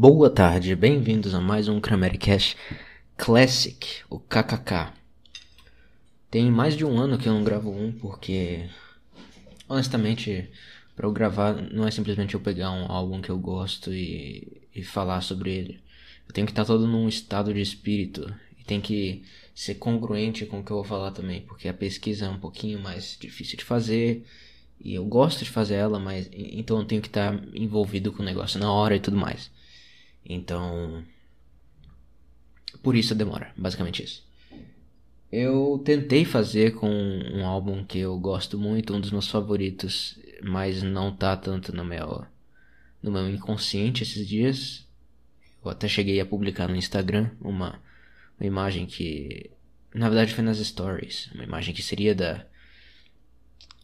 Boa tarde, bem-vindos a mais um Cramericast Classic, o KKK. Tem mais de um ano que eu não gravo um porque, honestamente, para eu gravar não é simplesmente eu pegar um álbum que eu gosto e, e falar sobre ele. Eu tenho que estar todo num estado de espírito e tem que ser congruente com o que eu vou falar também, porque a pesquisa é um pouquinho mais difícil de fazer e eu gosto de fazer ela, mas então eu tenho que estar envolvido com o negócio na hora e tudo mais. Então, por isso demora, basicamente isso. Eu tentei fazer com um álbum que eu gosto muito, um dos meus favoritos, mas não tá tanto no meu no meu inconsciente esses dias. Eu até cheguei a publicar no Instagram uma, uma imagem que na verdade foi nas stories, uma imagem que seria da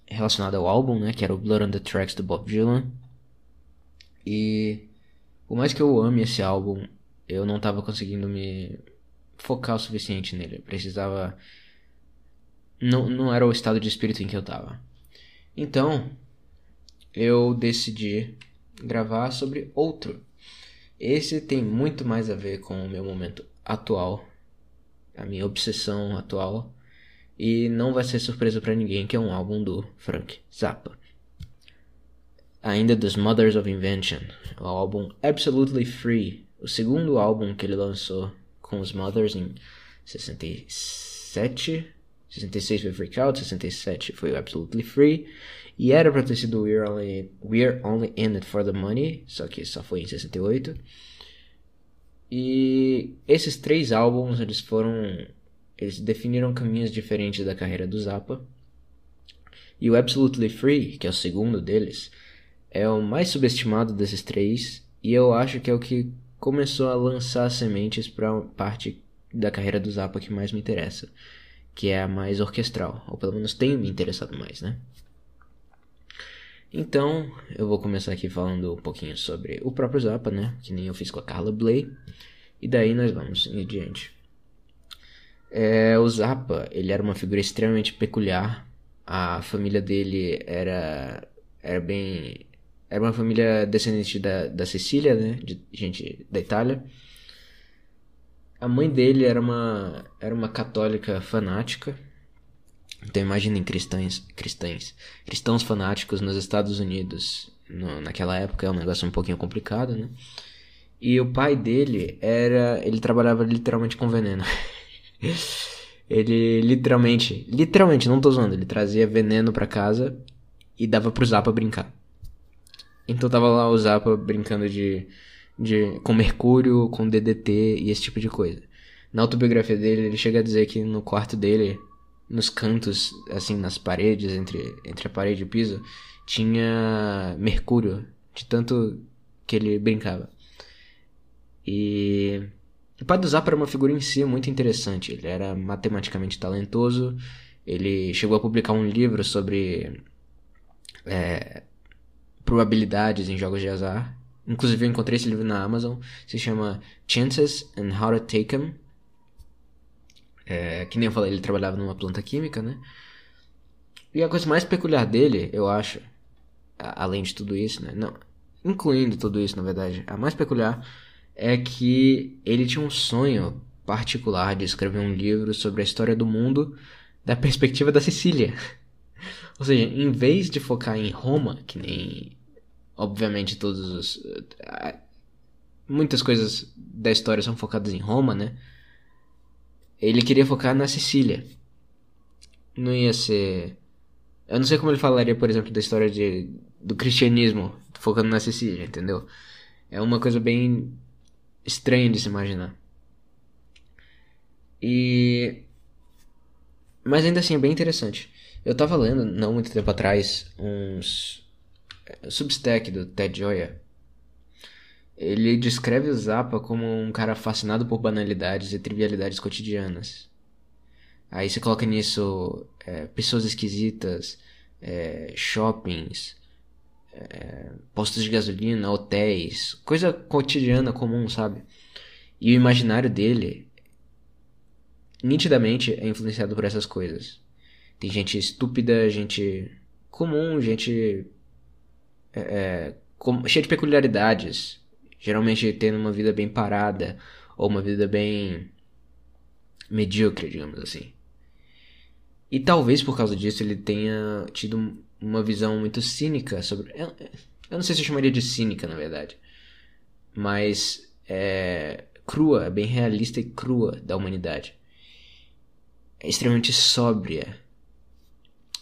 relacionada ao álbum, né, que era o Blood on the Tracks do Bob Dylan. E por mais que eu ame esse álbum, eu não tava conseguindo me focar o suficiente nele. Eu precisava. Não, não era o estado de espírito em que eu tava. Então, eu decidi gravar sobre outro. Esse tem muito mais a ver com o meu momento atual, a minha obsessão atual, e não vai ser surpresa para ninguém que é um álbum do Frank Zappa ainda dos Mothers of Invention, o álbum Absolutely Free, o segundo álbum que ele lançou com os Mothers em 67, 66 foi Freak Out, 67 foi o Absolutely Free, e era pra ter sido We're Only, We're Only In It For The Money, só que só foi em 68. E esses três álbuns, eles foram... Eles definiram caminhos diferentes da carreira do Zappa. E o Absolutely Free, que é o segundo deles, é o mais subestimado desses três e eu acho que é o que começou a lançar sementes para parte da carreira do Zappa que mais me interessa, que é a mais orquestral, ou pelo menos tem me interessado mais, né? Então, eu vou começar aqui falando um pouquinho sobre o próprio Zappa, né? Que nem eu fiz com a Carla Bley. E daí nós vamos em diante. É, o Zappa, ele era uma figura extremamente peculiar. A família dele era, era bem era uma família descendente da, da Sicília, né? De gente da Itália. A mãe dele era uma, era uma católica fanática. Então imaginem cristãos, cristãos, cristãos fanáticos nos Estados Unidos. No, naquela época é um negócio um pouquinho complicado, né? E o pai dele era. Ele trabalhava literalmente com veneno. ele literalmente. Literalmente, não tô zoando. Ele trazia veneno para casa e dava pro Zappa brincar. Então tava lá o Zappa brincando de, de com mercúrio, com DDT e esse tipo de coisa. Na autobiografia dele, ele chega a dizer que no quarto dele, nos cantos, assim, nas paredes, entre, entre a parede e o piso, tinha mercúrio, de tanto que ele brincava. E o pai do Zappa era uma figura em si muito interessante. Ele era matematicamente talentoso. Ele chegou a publicar um livro sobre é, probabilidades em jogos de azar. Inclusive eu encontrei esse livro na Amazon. Se chama Chances and How to Take Them. É, que nem eu falei, ele trabalhava numa planta química, né? E a coisa mais peculiar dele, eu acho, além de tudo isso, né? Não, incluindo tudo isso, na verdade, a mais peculiar é que ele tinha um sonho particular de escrever um livro sobre a história do mundo da perspectiva da Sicília. Ou seja, em vez de focar em Roma, que nem obviamente todos os muitas coisas da história são focadas em Roma, né? Ele queria focar na Sicília. Não ia ser eu não sei como ele falaria, por exemplo, da história de, do cristianismo focando na Sicília, entendeu? É uma coisa bem estranha de se imaginar. E mas ainda assim é bem interessante. Eu tava lendo, não muito tempo atrás, uns. Substack do Ted Joya. Ele descreve o Zappa como um cara fascinado por banalidades e trivialidades cotidianas. Aí você coloca nisso é, pessoas esquisitas, é, shoppings, é, postos de gasolina, hotéis, coisa cotidiana comum, sabe? E o imaginário dele nitidamente é influenciado por essas coisas. Tem gente estúpida, gente comum, gente é, é, com, cheia de peculiaridades, Geralmente tendo uma vida bem parada ou uma vida bem medíocre, digamos assim. E talvez por causa disso ele tenha tido uma visão muito cínica sobre. Eu, não sei se eu chamaria de cínica, na verdade. Mas é crua, bem realista e crua da humanidade. É extremamente sóbria.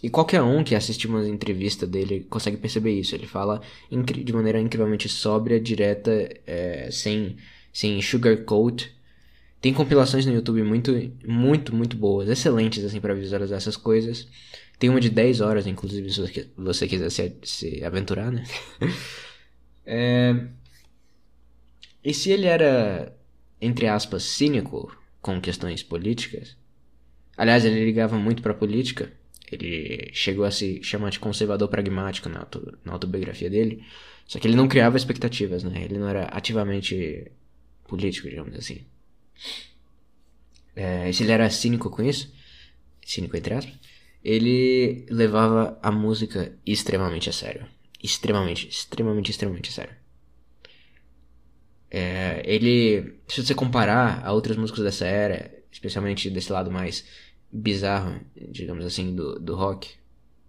E qualquer um que assistir uma entrevista dele consegue perceber isso. Ele fala de maneira incrivelmente sóbria, direta, é, sem, sem sugarcoat tem compilações no YouTube muito, muito, muito boas, excelentes assim para visualizar essas coisas. Tem uma de 10 horas, inclusive, se você quiser se, se aventurar, né? é... E se ele era, entre aspas, cínico com questões políticas? Aliás, ele ligava muito pra política. Ele chegou a se chamar de conservador pragmático na, auto, na autobiografia dele. Só que ele não criava expectativas, né? Ele não era ativamente político, digamos assim. É, se ele era cínico com isso, cínico entre aspas, ele levava a música extremamente a sério. Extremamente, extremamente, extremamente a sério. É, ele, se você comparar a outros músicos dessa era, especialmente desse lado mais bizarro, digamos assim, do, do rock,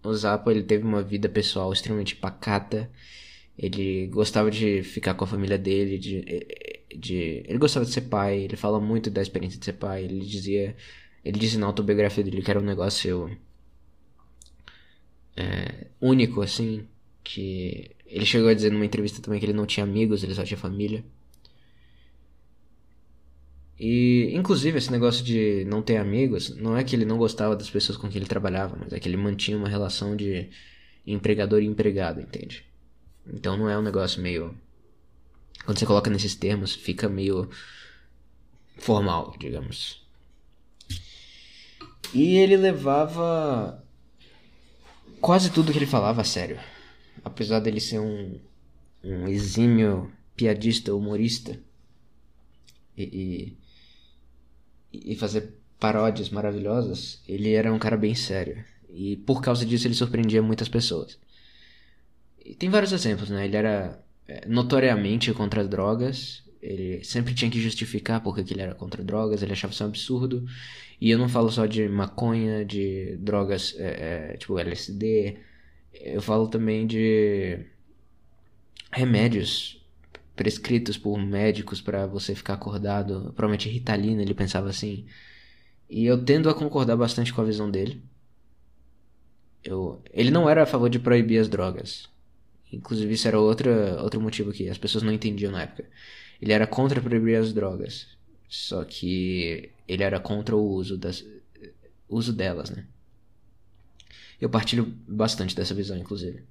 o Zappa ele teve uma vida pessoal extremamente pacata. Ele gostava de ficar com a família dele, de, de ele gostava de ser pai, ele fala muito da experiência de ser pai, ele dizia, ele disse na autobiografia dele que era um negócio é, único assim, que ele chegou a dizer numa entrevista também que ele não tinha amigos, ele só tinha família. E, inclusive, esse negócio de não ter amigos, não é que ele não gostava das pessoas com quem ele trabalhava, mas é que ele mantinha uma relação de empregador e empregado, entende? Então não é um negócio meio quando você coloca nesses termos, fica meio formal, digamos. E ele levava quase tudo que ele falava a sério. Apesar dele ser um, um exímio piadista, humorista e, e, e fazer paródias maravilhosas, ele era um cara bem sério. E por causa disso ele surpreendia muitas pessoas. E tem vários exemplos, né? Ele era é, notoriamente contra as drogas. Ele sempre tinha que justificar porque ele era contra drogas, ele achava isso um absurdo. E eu não falo só de maconha, de drogas é, é, tipo LSD, eu falo também de remédios prescritos por médicos para você ficar acordado. Provavelmente Ritalina, ele pensava assim. E eu tendo a concordar bastante com a visão dele. Eu, ele não era a favor de proibir as drogas. Inclusive, isso era outra, outro motivo que as pessoas não entendiam na época. Ele era contra proibir as drogas. Só que ele era contra o uso, das, uso delas, né? Eu partilho bastante dessa visão, inclusive.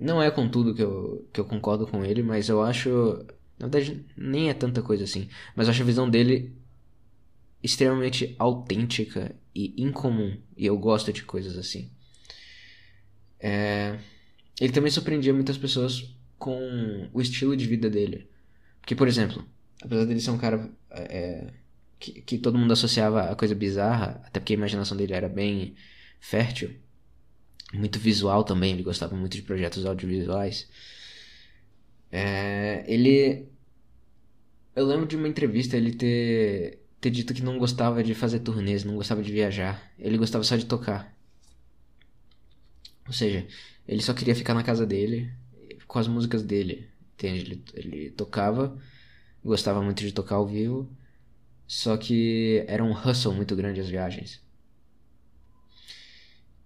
Não é com tudo que eu, que eu concordo com ele, mas eu acho. Na verdade, nem é tanta coisa assim. Mas eu acho a visão dele extremamente autêntica e incomum. E eu gosto de coisas assim. É. Ele também surpreendia muitas pessoas com o estilo de vida dele. Porque, por exemplo, apesar dele ser um cara é, que, que todo mundo associava a coisa bizarra, até porque a imaginação dele era bem fértil, muito visual também, ele gostava muito de projetos audiovisuais. É, ele. Eu lembro de uma entrevista ele ter, ter dito que não gostava de fazer turnês, não gostava de viajar, ele gostava só de tocar. Ou seja, ele só queria ficar na casa dele com as músicas dele. Entende? Ele, ele tocava, gostava muito de tocar ao vivo, só que era um hustle muito grande as viagens.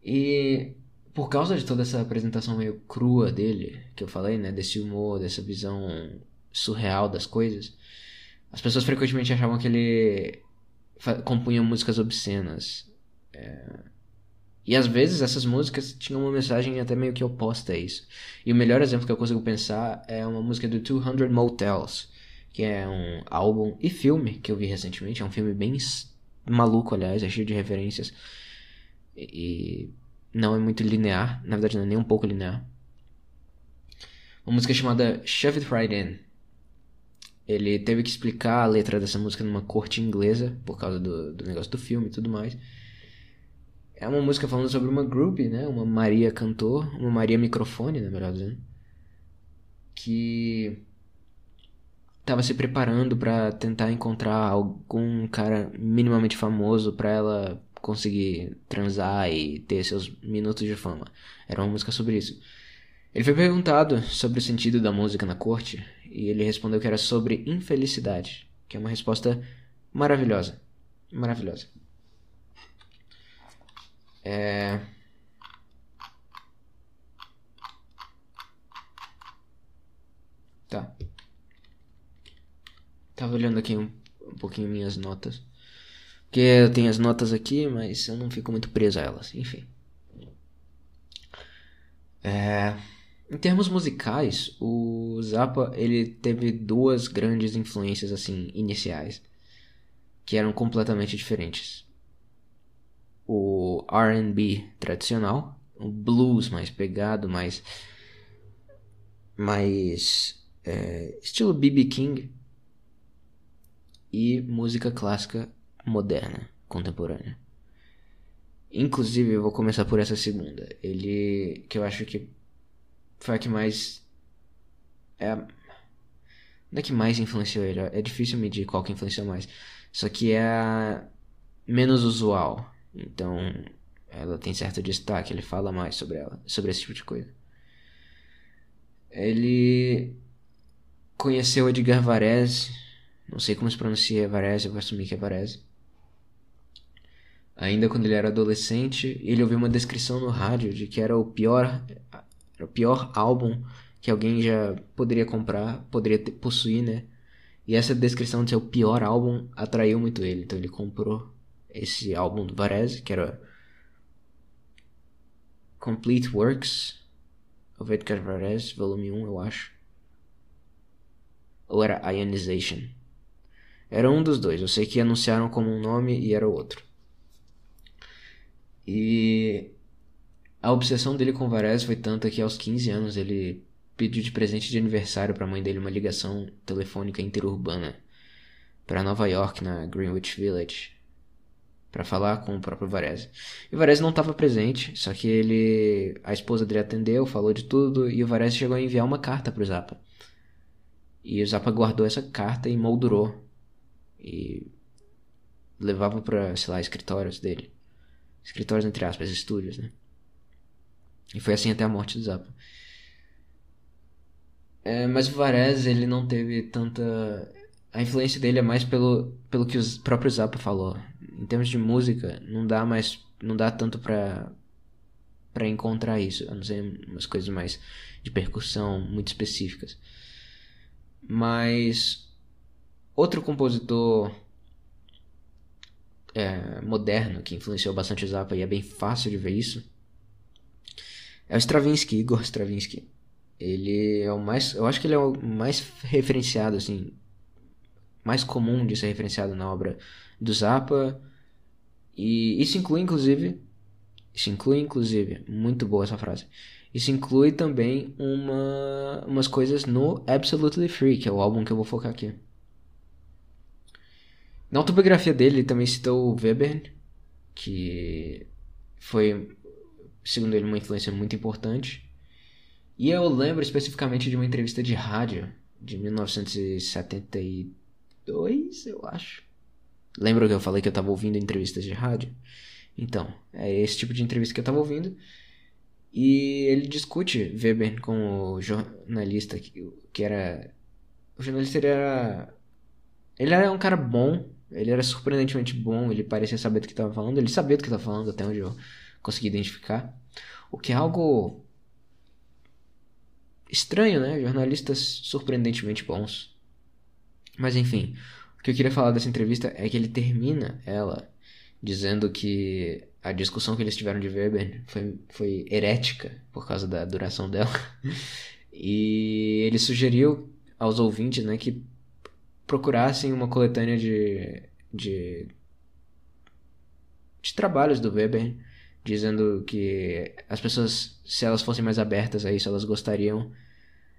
E por causa de toda essa apresentação meio crua dele, que eu falei, né, desse humor, dessa visão surreal das coisas, as pessoas frequentemente achavam que ele compunha músicas obscenas. É e às vezes essas músicas tinham uma mensagem até meio que oposta a isso. E o melhor exemplo que eu consigo pensar é uma música do 200 Motels, que é um álbum e filme que eu vi recentemente. É um filme bem maluco, aliás, é cheio de referências. E não é muito linear, na verdade não é nem um pouco linear. Uma música chamada Shove It Right In. Ele teve que explicar a letra dessa música numa corte inglesa, por causa do, do negócio do filme e tudo mais. É uma música falando sobre uma group, né? Uma Maria cantor, uma Maria microfone, na melhor dizendo. Que tava se preparando para tentar encontrar algum cara minimamente famoso para ela conseguir transar e ter seus minutos de fama. Era uma música sobre isso. Ele foi perguntado sobre o sentido da música na corte e ele respondeu que era sobre infelicidade, que é uma resposta maravilhosa. Maravilhosa. É... Tá. Tava olhando aqui um, um pouquinho minhas notas. Porque eu tenho as notas aqui, mas eu não fico muito preso a elas. Enfim. É... Em termos musicais, o Zappa ele teve duas grandes influências assim iniciais que eram completamente diferentes. O R&B tradicional, o blues mais pegado, mais mais é, estilo B.B. King e música clássica moderna, contemporânea. Inclusive, eu vou começar por essa segunda. Ele que eu acho que foi a que mais é não é que mais influenciou ele, é difícil medir qual que influenciou mais. Só que é a menos usual. Então, ela tem certo destaque, ele fala mais sobre ela, sobre esse tipo de coisa. Ele conheceu Edgar Varese, não sei como se pronuncia Varese, eu vou assumir que é Varese. Ainda quando ele era adolescente, ele ouviu uma descrição no rádio de que era o pior, era o pior álbum que alguém já poderia comprar, poderia ter, possuir, né? E essa descrição de ser o pior álbum atraiu muito ele. Então ele comprou esse álbum do Varese, que era Complete Works of Edgar Varese, volume 1, eu acho. Ou era Ionization. Era um dos dois. Eu sei que anunciaram como um nome e era o outro. E a obsessão dele com Varese foi tanta que aos 15 anos ele pediu de presente de aniversário para a mãe dele uma ligação telefônica interurbana para Nova York, na Greenwich Village, para falar com o próprio Varese. E o Varese não estava presente, só que ele, a esposa dele atendeu, falou de tudo e o Varese chegou a enviar uma carta para o Zappa. E o Zappa guardou essa carta e moldurou e levava para, sei lá, escritórios dele. Escritórios entre aspas, estúdios, né? E foi assim até a morte do Zappa. É, mas o Varese, ele não teve tanta. A influência dele é mais pelo, pelo que o próprio Zappa falou. Em termos de música, não dá mais. Não dá tanto pra. pra encontrar isso. A não ser umas coisas mais de percussão muito específicas. Mas. Outro compositor. É, moderno que influenciou bastante o Zappa e é bem fácil de ver isso. É o Stravinsky, Igor Stravinsky. Ele é o mais. Eu acho que ele é o mais referenciado, assim. Mais comum de ser referenciado na obra do Zappa. E isso inclui, inclusive. Isso inclui, inclusive. Muito boa essa frase. Isso inclui também uma, umas coisas no Absolutely Free, que é o álbum que eu vou focar aqui. Na autobiografia dele, ele também citou o Webern, que foi, segundo ele, uma influência muito importante. E eu lembro especificamente de uma entrevista de rádio de 1972, eu acho. Lembra que eu falei que eu estava ouvindo entrevistas de rádio? Então, é esse tipo de entrevista que eu estava ouvindo. E ele discute Weber com o jornalista que, que era. O jornalista ele era. Ele era um cara bom, ele era surpreendentemente bom, ele parecia saber do que estava falando, ele sabia do que estava falando até onde eu consegui identificar. O que é algo Estranho, né? Jornalistas surpreendentemente bons. Mas enfim, o que eu queria falar dessa entrevista é que ele termina ela dizendo que a discussão que eles tiveram de Weber foi, foi herética por causa da duração dela. E ele sugeriu aos ouvintes né, que procurassem uma coletânea de, de, de trabalhos do Weber, dizendo que as pessoas, se elas fossem mais abertas a isso, elas gostariam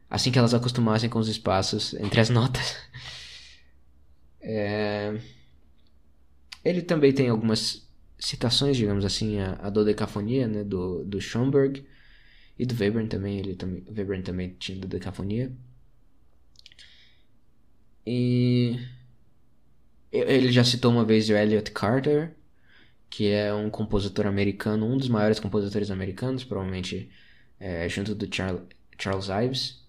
assim que elas acostumassem com os espaços entre as notas. É... Ele também tem algumas citações, digamos assim, a, a dodecafonia né, do, do Schoenberg e do Webern também. Ele também, Webern também tinha dodecafonia. E ele já citou uma vez o Elliot Carter, que é um compositor americano, um dos maiores compositores americanos, provavelmente é, junto do Char Charles Ives.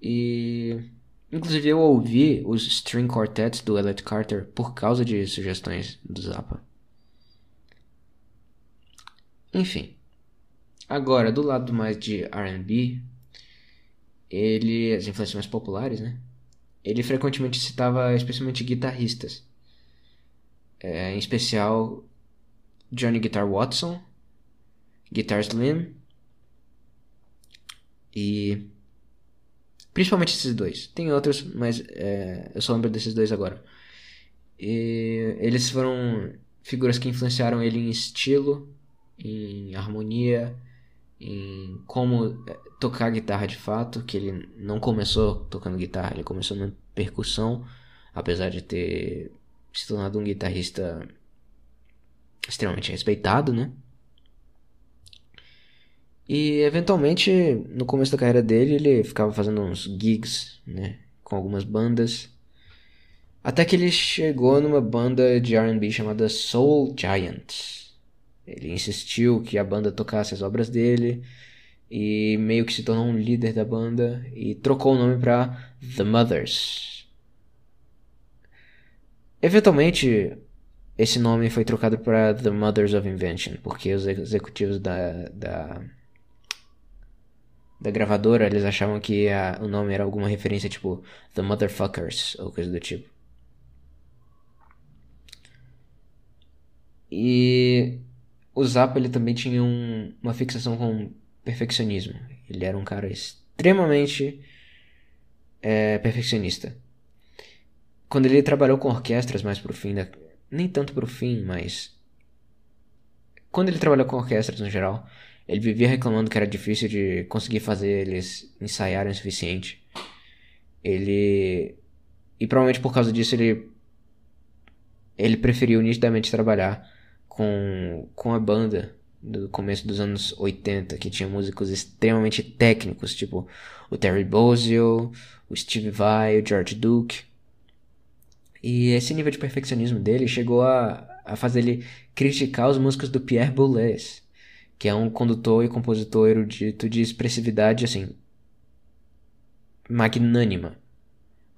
E inclusive eu ouvi os string quartets do Elliot Carter por causa de sugestões do Zappa. Enfim. Agora, do lado mais de R&B, ele as influências mais populares, né? Ele frequentemente citava especialmente guitarristas. É, em especial Johnny Guitar Watson, Guitar Slim e principalmente esses dois. Tem outros, mas é, eu só lembro desses dois agora. E eles foram figuras que influenciaram ele em estilo, em harmonia, em como tocar guitarra de fato, que ele não começou tocando guitarra, ele começou na percussão, apesar de ter se tornado um guitarrista extremamente respeitado, né? E eventualmente, no começo da carreira dele, ele ficava fazendo uns gigs, né, com algumas bandas. Até que ele chegou numa banda de R&B chamada Soul Giants. Ele insistiu que a banda tocasse as obras dele e meio que se tornou um líder da banda e trocou o nome para The Mothers. Eventualmente, esse nome foi trocado para The Mothers of Invention, porque os executivos da, da, da gravadora eles achavam que a, o nome era alguma referência tipo The Motherfuckers ou coisa do tipo. E o Zappa ele também tinha um, uma fixação com perfeccionismo. Ele era um cara extremamente é, perfeccionista. Quando ele trabalhou com orquestras mais pro fim da... Nem tanto pro fim, mas... Quando ele trabalhou com orquestras no geral, ele vivia reclamando que era difícil de conseguir fazer eles ensaiarem o suficiente. Ele... E provavelmente por causa disso ele... Ele preferiu nitidamente trabalhar com, com a banda do começo dos anos 80, que tinha músicos extremamente técnicos, tipo o Terry Bozzio, o Steve Vai, o George Duke. E esse nível de perfeccionismo dele chegou a, a fazer ele criticar os músicos do Pierre Boulez, que é um condutor e compositor erudito de expressividade, assim, magnânima.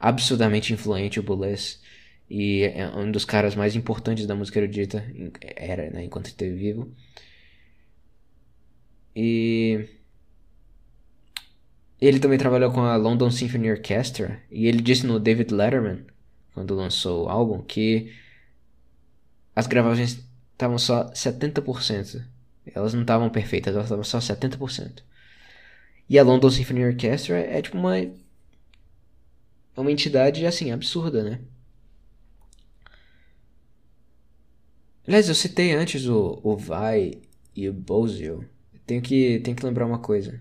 Absurdamente influente o Boulez. E é um dos caras mais importantes da música erudita, era, né, enquanto esteve vivo. E ele também trabalhou com a London Symphony Orchestra e ele disse no David Letterman, quando lançou o álbum, que as gravações estavam só 70%. Elas não estavam perfeitas, elas estavam só 70%. E a London Symphony Orchestra é tipo uma uma entidade assim absurda, né? Aliás, eu citei antes o, o Vai e o Bozio. Tenho que, tenho que lembrar uma coisa.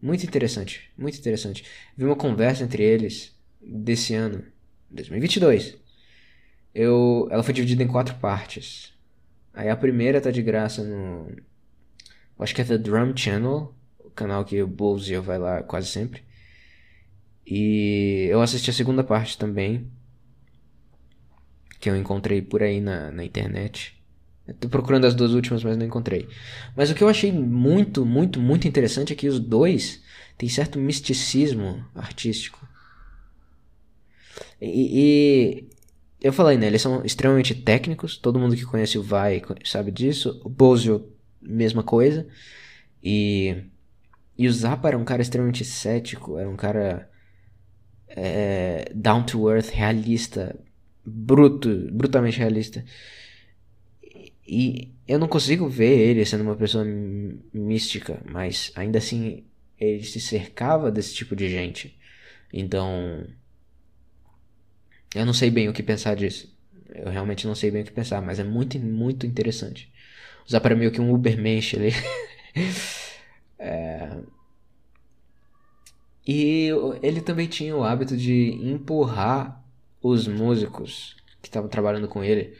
Muito interessante, muito interessante. Vi uma conversa entre eles desse ano, 2022. Eu, ela foi dividida em quatro partes. Aí a primeira tá de graça no. Acho que é The Drum Channel, o canal que o Bowser vai lá quase sempre. E eu assisti a segunda parte também, que eu encontrei por aí na, na internet. Tô procurando as duas últimas, mas não encontrei. Mas o que eu achei muito, muito, muito interessante é que os dois têm certo misticismo artístico. E, e eu falei, né? Eles são extremamente técnicos. Todo mundo que conhece o Vai sabe disso. O Bozio, mesma coisa. E, e o Zappa era um cara extremamente cético. Era um cara é, down to earth, realista, bruto, brutalmente realista. E eu não consigo ver ele sendo uma pessoa mística, mas ainda assim ele se cercava desse tipo de gente. Então. Eu não sei bem o que pensar disso. Eu realmente não sei bem o que pensar, mas é muito, muito interessante. Usar para meio que um Ubermensch ali. é... E ele também tinha o hábito de empurrar os músicos que estavam trabalhando com ele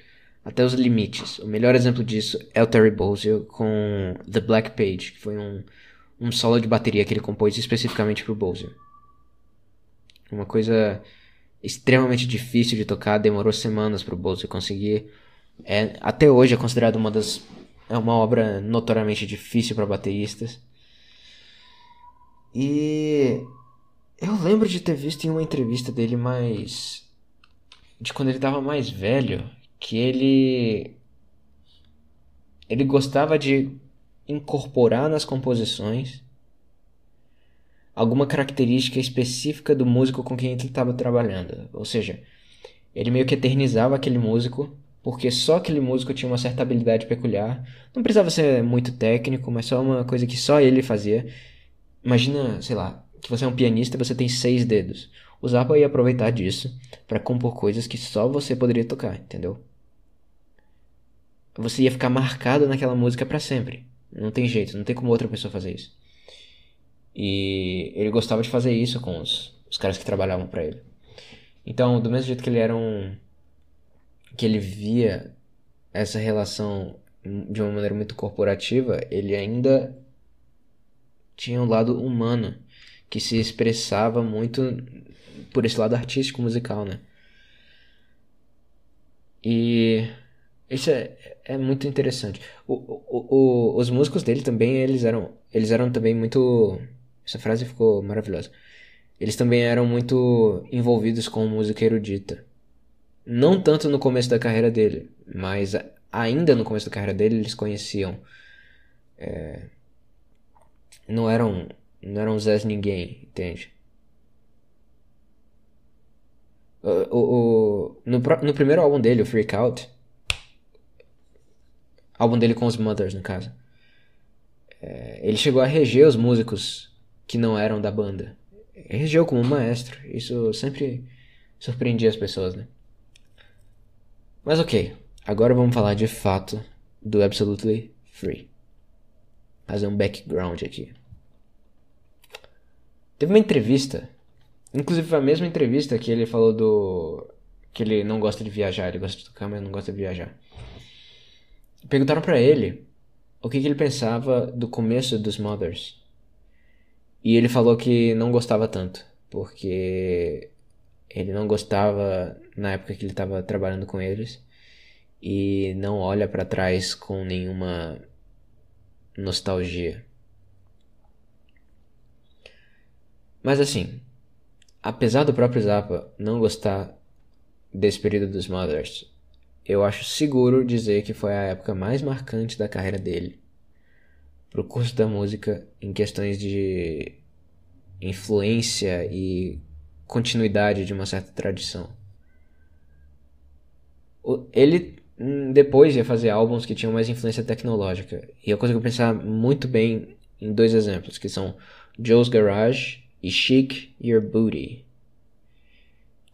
até os limites. O melhor exemplo disso é o Terry Bozzio com The Black Page, que foi um, um solo de bateria que ele compôs especificamente para o Bozzio. Uma coisa extremamente difícil de tocar, demorou semanas pro Bozo conseguir. É, até hoje é considerado uma das é uma obra notoriamente difícil para bateristas. E eu lembro de ter visto em uma entrevista dele mais de quando ele tava mais velho, que ele ele gostava de incorporar nas composições alguma característica específica do músico com quem ele estava trabalhando. Ou seja, ele meio que eternizava aquele músico, porque só aquele músico tinha uma certa habilidade peculiar. Não precisava ser muito técnico, mas só uma coisa que só ele fazia. Imagina, sei lá, que você é um pianista e você tem seis dedos. O Zappa ia aproveitar disso para compor coisas que só você poderia tocar, entendeu? Você ia ficar marcado naquela música para sempre. Não tem jeito, não tem como outra pessoa fazer isso. E ele gostava de fazer isso com os, os caras que trabalhavam para ele. Então, do mesmo jeito que ele era um. que ele via essa relação de uma maneira muito corporativa, ele ainda tinha um lado humano que se expressava muito por esse lado artístico musical, né? E isso é, é muito interessante. O, o, o, os músicos dele também, eles eram, eles eram também muito essa frase ficou maravilhosa. Eles também eram muito envolvidos com música erudita. Não tanto no começo da carreira dele, mas ainda no começo da carreira dele eles conheciam. É, não eram não eram Zés ninguém, entende? O, o, o, no, no primeiro álbum dele, o Freak Out, álbum dele com os Mothers, no caso, é, ele chegou a reger os músicos que não eram da banda. Regeu como maestro. Isso sempre surpreendia as pessoas, né? Mas ok, agora vamos falar de fato do Absolutely Free. Fazer um background aqui. Teve uma entrevista, inclusive a mesma entrevista que ele falou do. que ele não gosta de viajar, ele gosta de tocar, mas não gosta de viajar. Perguntaram para ele o que, que ele pensava do começo dos Mothers. E ele falou que não gostava tanto, porque ele não gostava na época que ele estava trabalhando com eles e não olha para trás com nenhuma nostalgia. Mas assim, apesar do próprio Zappa não gostar desse período dos Mothers, eu acho seguro dizer que foi a época mais marcante da carreira dele pro curso da música em questões de influência e continuidade de uma certa tradição. Ele hum, depois ia fazer álbuns que tinham mais influência tecnológica. E eu consigo pensar muito bem em dois exemplos, que são Joe's Garage e Chic Your Booty,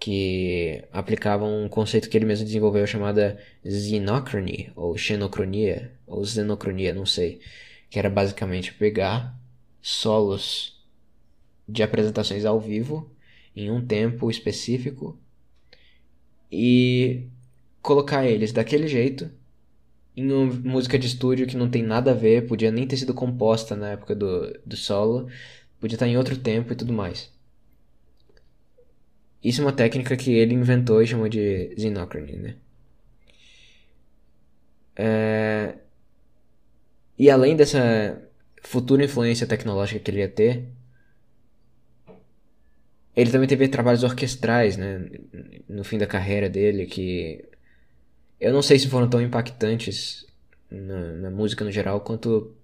que aplicavam um conceito que ele mesmo desenvolveu chamada Xenochrony, ou Xenocronia, ou Xenocronia, não sei que era basicamente pegar solos de apresentações ao vivo em um tempo específico e colocar eles daquele jeito em uma música de estúdio que não tem nada a ver, podia nem ter sido composta na época do, do solo, podia estar em outro tempo e tudo mais. Isso é uma técnica que ele inventou e chamou de Xenochrony, né? É... E além dessa futura influência tecnológica que ele ia ter, ele também teve trabalhos orquestrais, né, no fim da carreira dele, que eu não sei se foram tão impactantes na, na música no geral quanto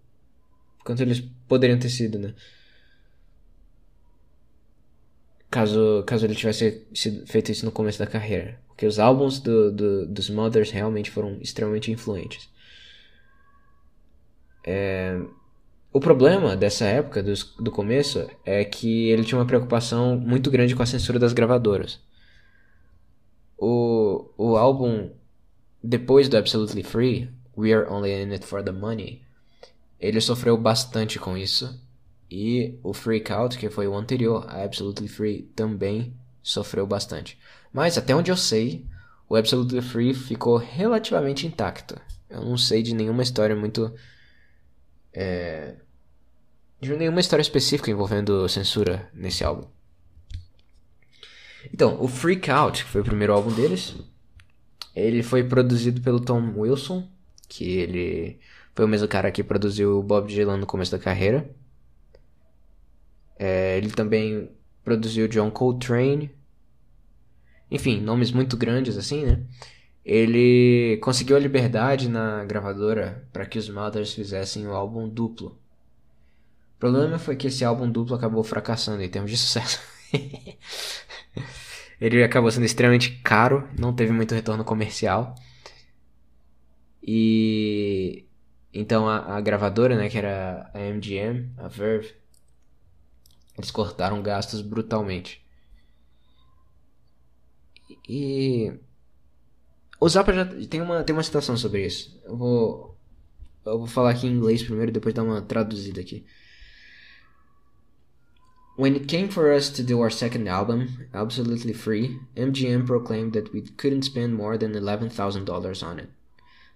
quanto eles poderiam ter sido, né? Caso, caso ele tivesse sido, feito isso no começo da carreira. Porque os álbuns do, do, dos Mothers realmente foram extremamente influentes. É... O problema dessa época, do, do começo, é que ele tinha uma preocupação muito grande com a censura das gravadoras. O, o álbum, depois do Absolutely Free, We Are Only In It For The Money, ele sofreu bastante com isso. E o Freak Out, que foi o anterior a Absolutely Free, também sofreu bastante. Mas até onde eu sei, o Absolutely Free ficou relativamente intacto. Eu não sei de nenhuma história muito é, de nenhuma história específica envolvendo censura nesse álbum. Então, o Freak Out, que foi o primeiro álbum deles, ele foi produzido pelo Tom Wilson, que ele foi o mesmo cara que produziu o Bob Dylan no começo da carreira. É, ele também produziu John Coltrane. Enfim, nomes muito grandes assim, né? Ele conseguiu a liberdade na gravadora para que os Mothers fizessem o um álbum duplo. O problema foi que esse álbum duplo acabou fracassando em termos de sucesso. Ele acabou sendo extremamente caro, não teve muito retorno comercial. E então a, a gravadora, né, que era a MGM, a Verve, eles cortaram gastos brutalmente. E o Zappa já tem uma tem uma citação sobre isso. Eu vou eu vou falar aqui em inglês primeiro, depois dar uma traduzida aqui. When it came for us to do our second album, Absolutely Free, MGM proclaimed that we couldn't spend more than $11,000 on it.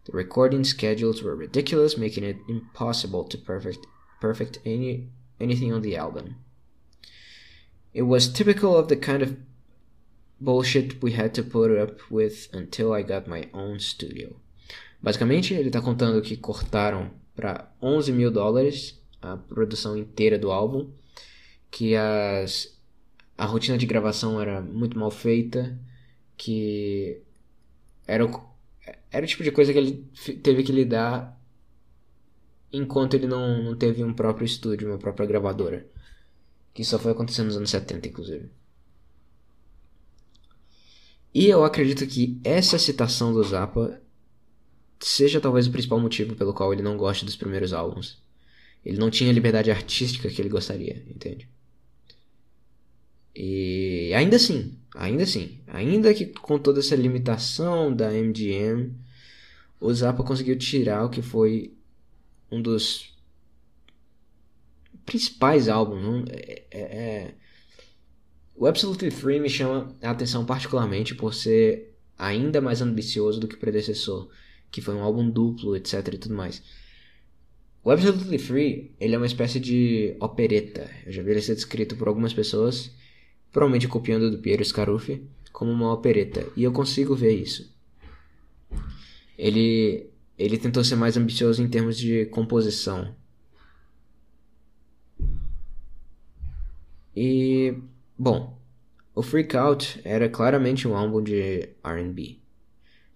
The recording schedules were ridiculous, making it impossible to perfect perfect any anything on the album. It was typical of the kind of bullshit we had to put up with until I got my own studio. Basicamente, ele está contando que cortaram para 11 mil dólares a produção inteira do álbum que as, a rotina de gravação era muito mal feita, que era o, era o tipo de coisa que ele teve que lidar enquanto ele não, não teve um próprio estúdio, uma própria gravadora. Que só foi acontecendo nos anos 70, inclusive. E eu acredito que essa citação do Zappa seja talvez o principal motivo pelo qual ele não gosta dos primeiros álbuns. Ele não tinha a liberdade artística que ele gostaria, entende? E ainda assim, ainda assim, ainda que com toda essa limitação da MGM, o Zappa conseguiu tirar o que foi um dos principais álbuns. É, é, é... O Absolutely Free me chama a atenção particularmente por ser ainda mais ambicioso do que o predecessor, que foi um álbum duplo, etc e tudo mais. O Absolutely Free, ele é uma espécie de opereta. Eu já vi ele ser descrito por algumas pessoas provavelmente copiando do Piero Scaruffi, como uma opereta, e eu consigo ver isso. Ele, ele tentou ser mais ambicioso em termos de composição. E, bom, o Freak Out era claramente um álbum de R&B.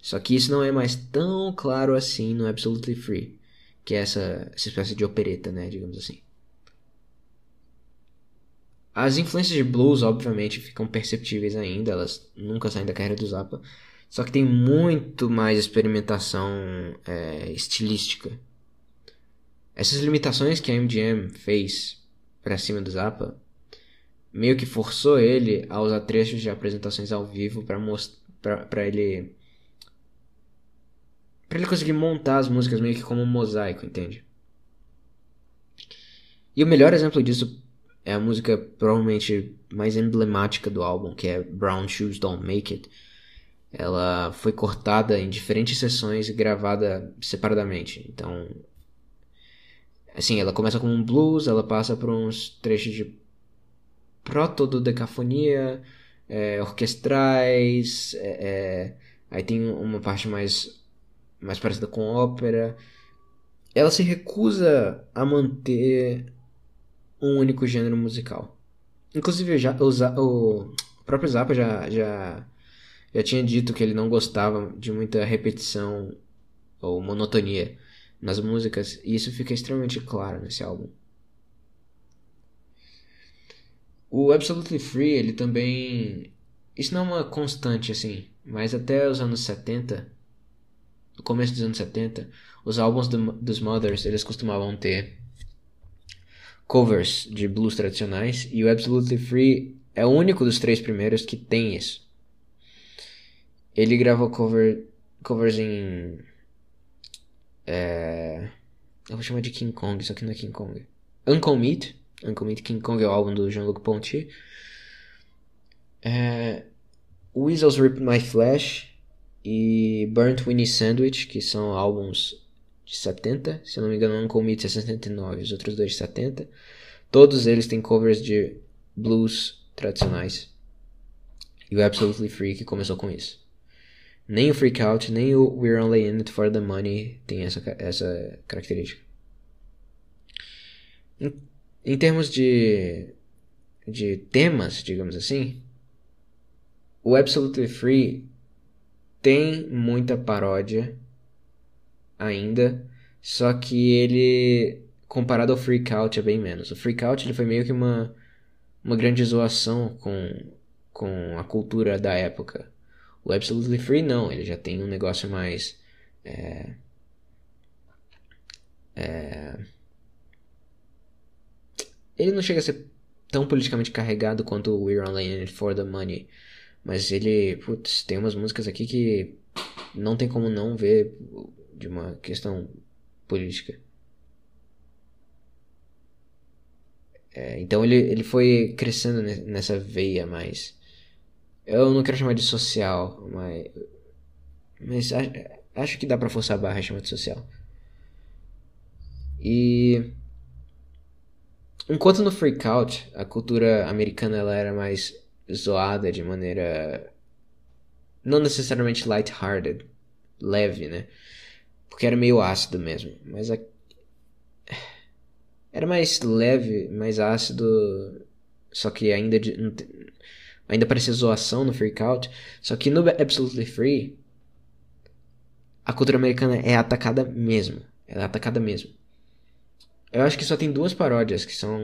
Só que isso não é mais tão claro assim no Absolutely Free, que é essa, essa espécie de opereta, né, digamos assim. As influências de blues, obviamente, ficam perceptíveis ainda, elas nunca saem da carreira do Zappa. Só que tem muito mais experimentação é, estilística. Essas limitações que a MGM fez para cima do Zappa meio que forçou ele a usar trechos de apresentações ao vivo para para ele para ele conseguir montar as músicas meio que como um mosaico, entende? E o melhor exemplo disso é a música provavelmente mais emblemática do álbum, que é Brown Shoes Don't Make It. Ela foi cortada em diferentes sessões e gravada separadamente. Então, assim, ela começa com um blues, ela passa por uns trechos de proto-dodecafonia, é, orquestrais, é, é, aí tem uma parte mais, mais parecida com ópera. Ela se recusa a manter um único gênero musical. Inclusive, já, o, o próprio Zappa já, já, já tinha dito que ele não gostava de muita repetição ou monotonia nas músicas, e isso fica extremamente claro nesse álbum. O Absolutely Free, ele também. Isso não é uma constante assim, mas até os anos 70, no começo dos anos 70, os álbuns do, dos Mothers eles costumavam ter covers de blues tradicionais e o Absolutely Free é o único dos três primeiros que tem isso. Ele gravou cover, covers em. É, eu vou chamar de King Kong, só que não é King Kong. Uncle Meat. Uncle Meat King Kong é o álbum do Jean-Luc Ponty. É, Weasels Rip My Flesh e Burnt Winnie Sandwich, que são álbuns de 70, se eu não me engano, Uncle Meat é 69, os outros dois de 70. Todos eles têm covers de blues tradicionais. E o Absolutely Free que começou com isso. Nem o Freak Out, nem o We're Only In It For The Money tem essa, essa característica. Em, termos de, de temas, digamos assim, o Absolutely Free tem muita paródia ainda, só que ele comparado ao Freak Out é bem menos. O Freak Out ele foi meio que uma uma grande zoação com com a cultura da época. O Absolutely Free não, ele já tem um negócio mais é, é, ele não chega a ser tão politicamente carregado quanto We're Only In It For The Money. Mas ele, putz, tem umas músicas aqui que não tem como não ver de uma questão política. É, então ele, ele foi crescendo nessa veia mais. Eu não quero chamar de social, mas. Mas acho que dá pra forçar a barra chamar de social. E. Enquanto no Freak Out, a cultura americana ela era mais zoada de maneira. Não necessariamente light-hearted, leve, né? Porque era meio ácido mesmo. Mas a... era mais leve, mais ácido. Só que ainda. De... Ainda parecia zoação no Freak Out. Só que no Absolutely Free. A cultura americana é atacada mesmo. Ela é atacada mesmo. Eu acho que só tem duas paródias que são.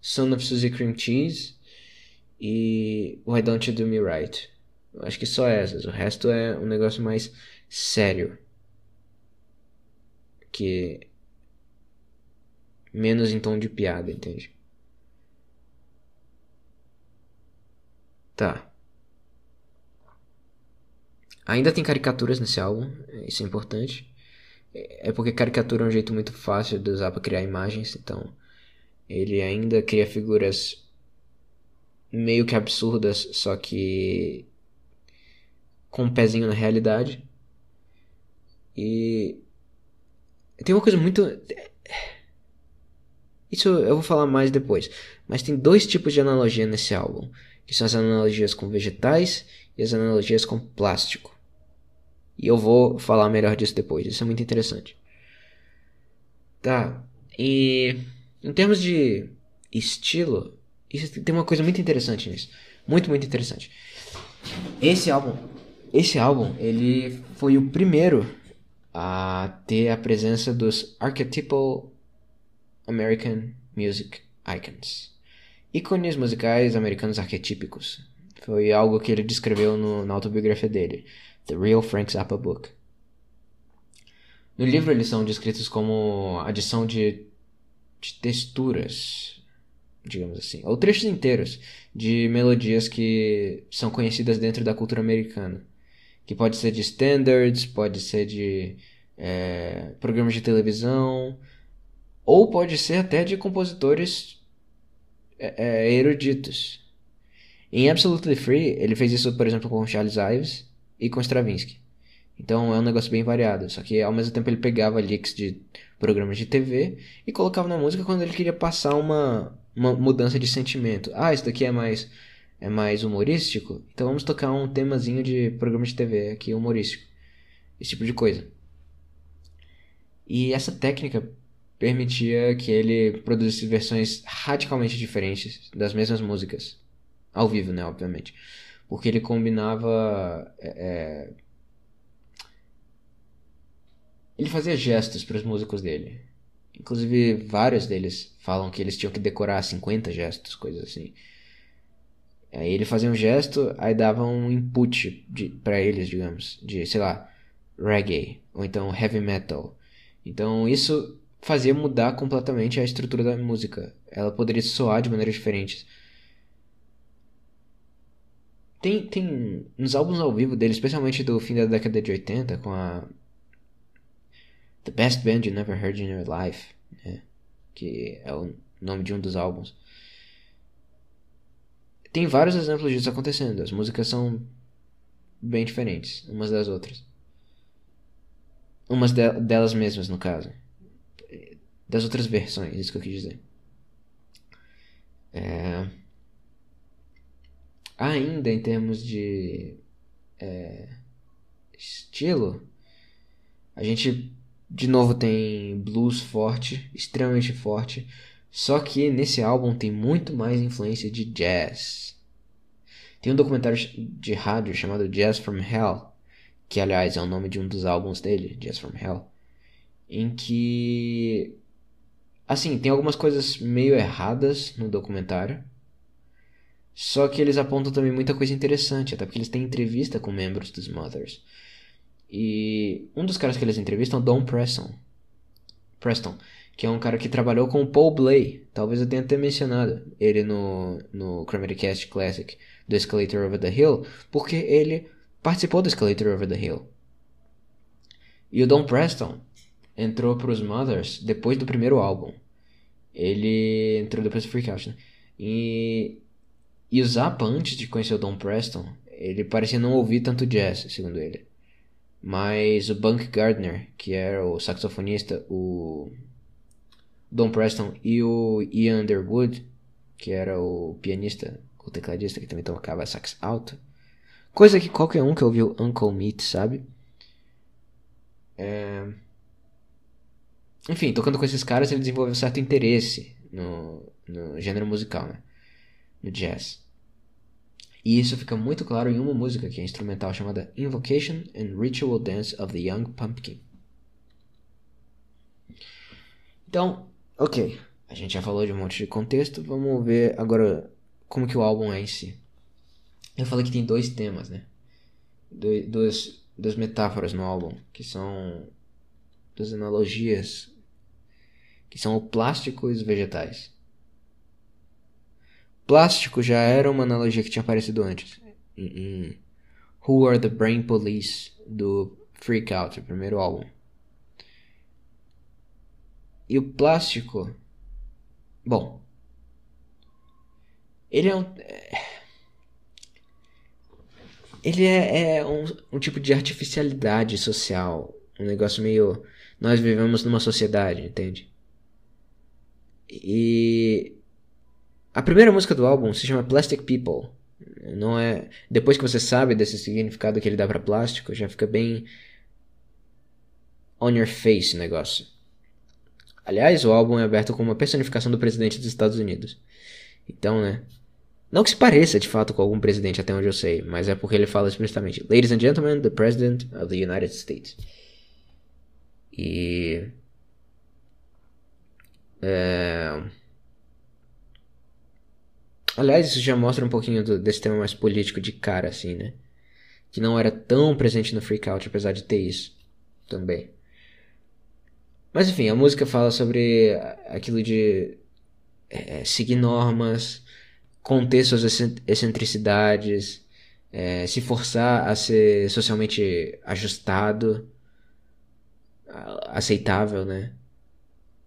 Son of Suzy Cream Cheese e Why Don't You Do Me Right. Eu acho que só essas. O resto é um negócio mais sério. Que. Menos em tom de piada, entende? Tá. Ainda tem caricaturas nesse álbum, isso é importante. É porque caricatura é um jeito muito fácil de usar para criar imagens, então ele ainda cria figuras meio que absurdas, só que com um pezinho na realidade. E tem uma coisa muito. Isso eu vou falar mais depois. Mas tem dois tipos de analogia nesse álbum: que são as analogias com vegetais e as analogias com plástico. E eu vou falar melhor disso depois. Isso é muito interessante. Tá. E em termos de estilo, isso tem uma coisa muito interessante nisso. Muito, muito interessante. Esse álbum esse álbum, ele foi o primeiro a ter a presença dos Archetypal American Music Icons. Ícones musicais americanos arquetípicos. Foi algo que ele descreveu no, na autobiografia dele, The Real Frank Zappa Book. No livro eles são descritos como adição de, de texturas, digamos assim, ou trechos inteiros de melodias que são conhecidas dentro da cultura americana que pode ser de standards, pode ser de é, programas de televisão, ou pode ser até de compositores é, é, eruditos. Em Absolutely Free, ele fez isso, por exemplo, com Charles Ives e com Stravinsky. Então é um negócio bem variado. Só que ao mesmo tempo ele pegava leaks de programas de TV e colocava na música quando ele queria passar uma, uma mudança de sentimento. Ah, isso daqui é mais é mais humorístico, então vamos tocar um temazinho de programa de TV aqui humorístico. Esse tipo de coisa. E essa técnica permitia que ele produzisse versões radicalmente diferentes das mesmas músicas. Ao vivo, né, obviamente. Porque ele combinava. É, é ele fazia gestos para os músicos dele. Inclusive, vários deles falam que eles tinham que decorar 50 gestos, coisas assim. Aí ele fazia um gesto, aí dava um input para eles, digamos, de, sei lá, reggae, ou então heavy metal. Então isso fazia mudar completamente a estrutura da música. Ela poderia soar de maneiras diferentes. Tem, tem nos álbuns ao vivo dele, especialmente do fim da década de 80, com a The Best Band You Never Heard in Your Life, né? que é o nome de um dos álbuns. Tem vários exemplos disso acontecendo. As músicas são bem diferentes umas das outras. Umas de delas mesmas, no caso. Das outras versões, isso que eu quis dizer. É... ainda em termos de é, estilo, a gente de novo tem blues forte, extremamente forte, só que nesse álbum tem muito mais influência de jazz. Tem um documentário de rádio chamado Jazz from Hell, que aliás é o nome de um dos álbuns dele, Jazz from Hell, em que assim, tem algumas coisas meio erradas no documentário. Só que eles apontam também muita coisa interessante, até porque eles têm entrevista com membros dos Mothers. E um dos caras que eles entrevistam é o Don Preston. Preston, que é um cara que trabalhou com o Paul Blay. Talvez eu tenha até mencionado ele no, no Cast Classic do Escalator Over the Hill, porque ele participou do Escalator Over the Hill. E o Don Preston entrou para os Mothers depois do primeiro álbum. Ele entrou depois do Freak Out, né? E e o Zappa, antes de conhecer o Don Preston, ele parecia não ouvir tanto jazz, segundo ele. Mas o Bunk Gardner, que era o saxofonista, o Don Preston e o Ian Underwood, que era o pianista, o tecladista que também tocava sax alto. Coisa que qualquer um que ouviu Uncle Meat sabe. É... Enfim, tocando com esses caras, ele desenvolveu um certo interesse no, no gênero musical, né? No jazz. E isso fica muito claro em uma música que é instrumental chamada Invocation and Ritual Dance of the Young Pumpkin. Então, ok, a gente já falou de um monte de contexto, vamos ver agora como que o álbum é em si. Eu falei que tem dois temas, né? Do, duas, duas metáforas no álbum, que são duas analogias, que são o plástico e os vegetais. Plástico já era uma analogia que tinha aparecido antes. Em Who Are the Brain Police do Freak Out, o primeiro álbum. E o plástico. Bom. Ele é um. Ele é, é um, um tipo de artificialidade social. Um negócio meio. Nós vivemos numa sociedade, entende? E a primeira música do álbum se chama Plastic People. Não é. Depois que você sabe desse significado que ele dá para plástico, já fica bem on your face o negócio. Aliás, o álbum é aberto com uma personificação do presidente dos Estados Unidos. Então, né? Não que se pareça de fato com algum presidente, até onde eu sei, mas é porque ele fala explicitamente: Ladies and gentlemen, the President of the United States. E. É. Aliás, isso já mostra um pouquinho do, desse tema mais político de cara, assim, né? Que não era tão presente no Freak Out, apesar de ter isso também. Mas enfim, a música fala sobre aquilo de é, seguir normas, conter suas excentricidades, é, se forçar a ser socialmente ajustado, aceitável, né?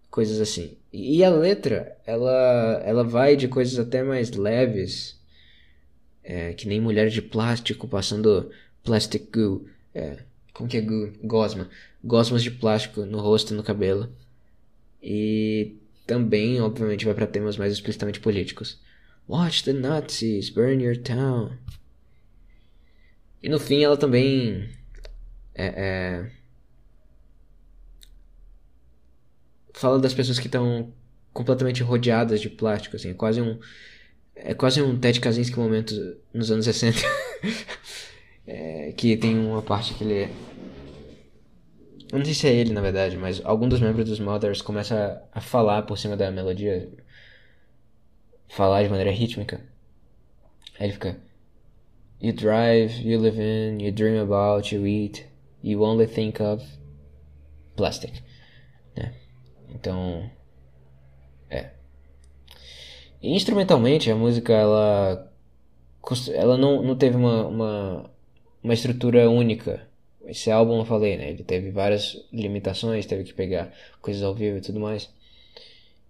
Coisas assim. E a letra, ela, ela vai de coisas até mais leves, é, que nem mulher de plástico passando plastic goo, é, como que é goo? Gosma. Gosmas de plástico no rosto e no cabelo. E também, obviamente, vai para temas mais explicitamente políticos. Watch the Nazis, burn your town. E no fim ela também é, é fala das pessoas que estão completamente rodeadas de plástico, assim, é quase um é quase um Ted Kaczynski momento nos anos 60. é, que tem uma parte que ele eu não sei se é ele, na verdade, mas algum dos membros dos Mothers começa a, a falar por cima da melodia, falar de maneira rítmica. Aí ele fica You drive, you live in, you dream about, you eat, you only think of plastic. Então, é. E instrumentalmente a música ela ela não, não teve uma, uma, uma estrutura única. Esse álbum eu falei, né? Ele teve várias limitações, teve que pegar coisas ao vivo e tudo mais.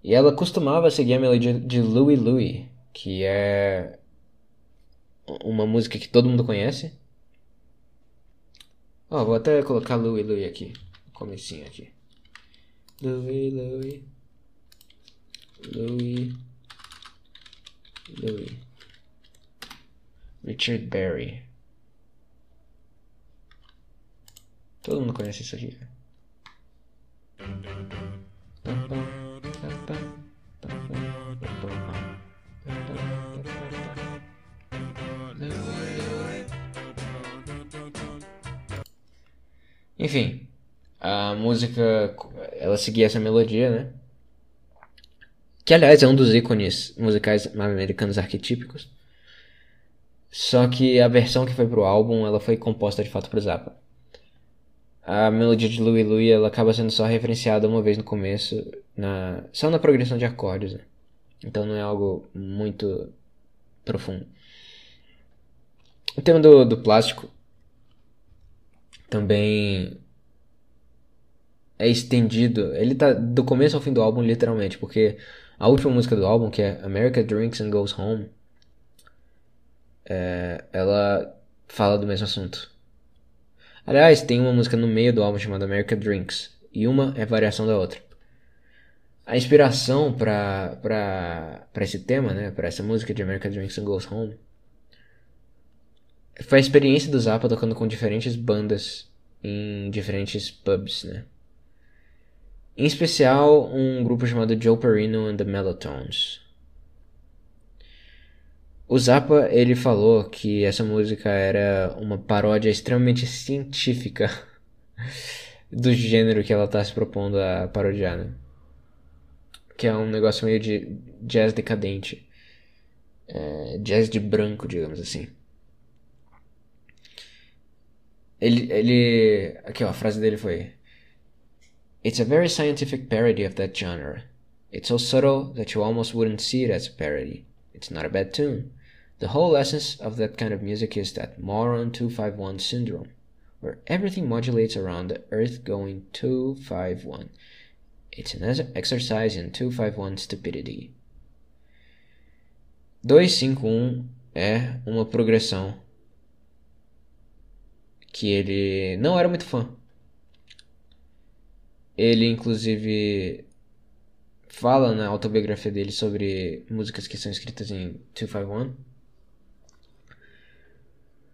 E ela costumava seguir a melodia de Louie Louie, que é uma música que todo mundo conhece. Ó, oh, vou até colocar Louie Louie aqui, comecinho aqui. Louis, Louis. Louis. Louis. Richard Berry. Todo mundo conhece isso aqui. Enfim, a música ela seguia essa melodia, né? Que aliás é um dos ícones musicais americanos arquetípicos. Só que a versão que foi pro álbum, ela foi composta de fato pro Zappa. A melodia de Louie Louie, ela acaba sendo só referenciada uma vez no começo, na, só na progressão de acordes, né? Então não é algo muito profundo. O tema do, do plástico também é estendido. Ele tá do começo ao fim do álbum, literalmente, porque a última música do álbum, que é America Drinks and Goes Home, é, ela fala do mesmo assunto. Aliás, tem uma música no meio do álbum chamada America Drinks, e uma é variação da outra. A inspiração para esse tema, né, para essa música de America Drinks and Goes Home, foi a experiência do Zappa tocando com diferentes bandas em diferentes pubs, né? Em especial um grupo chamado Joe Perino and the Melatones. O Zappa, ele falou que essa música era uma paródia extremamente científica do gênero que ela está se propondo a parodiar, né? Que é um negócio meio de jazz decadente. É, jazz de branco, digamos assim. Ele, ele. Aqui, ó, a frase dele foi: It's a very scientific parody of that genre. It's so subtle that you almost wouldn't see it as a parody. It's not a bad tune. The whole essence of that kind of music is that moron 251 syndrome, where everything modulates around the earth going 251. It's an exercise in 251 stupidity. 251 um é uma progressão que ele não era muito fã. Ele, inclusive, fala na autobiografia dele sobre músicas que são escritas em 251.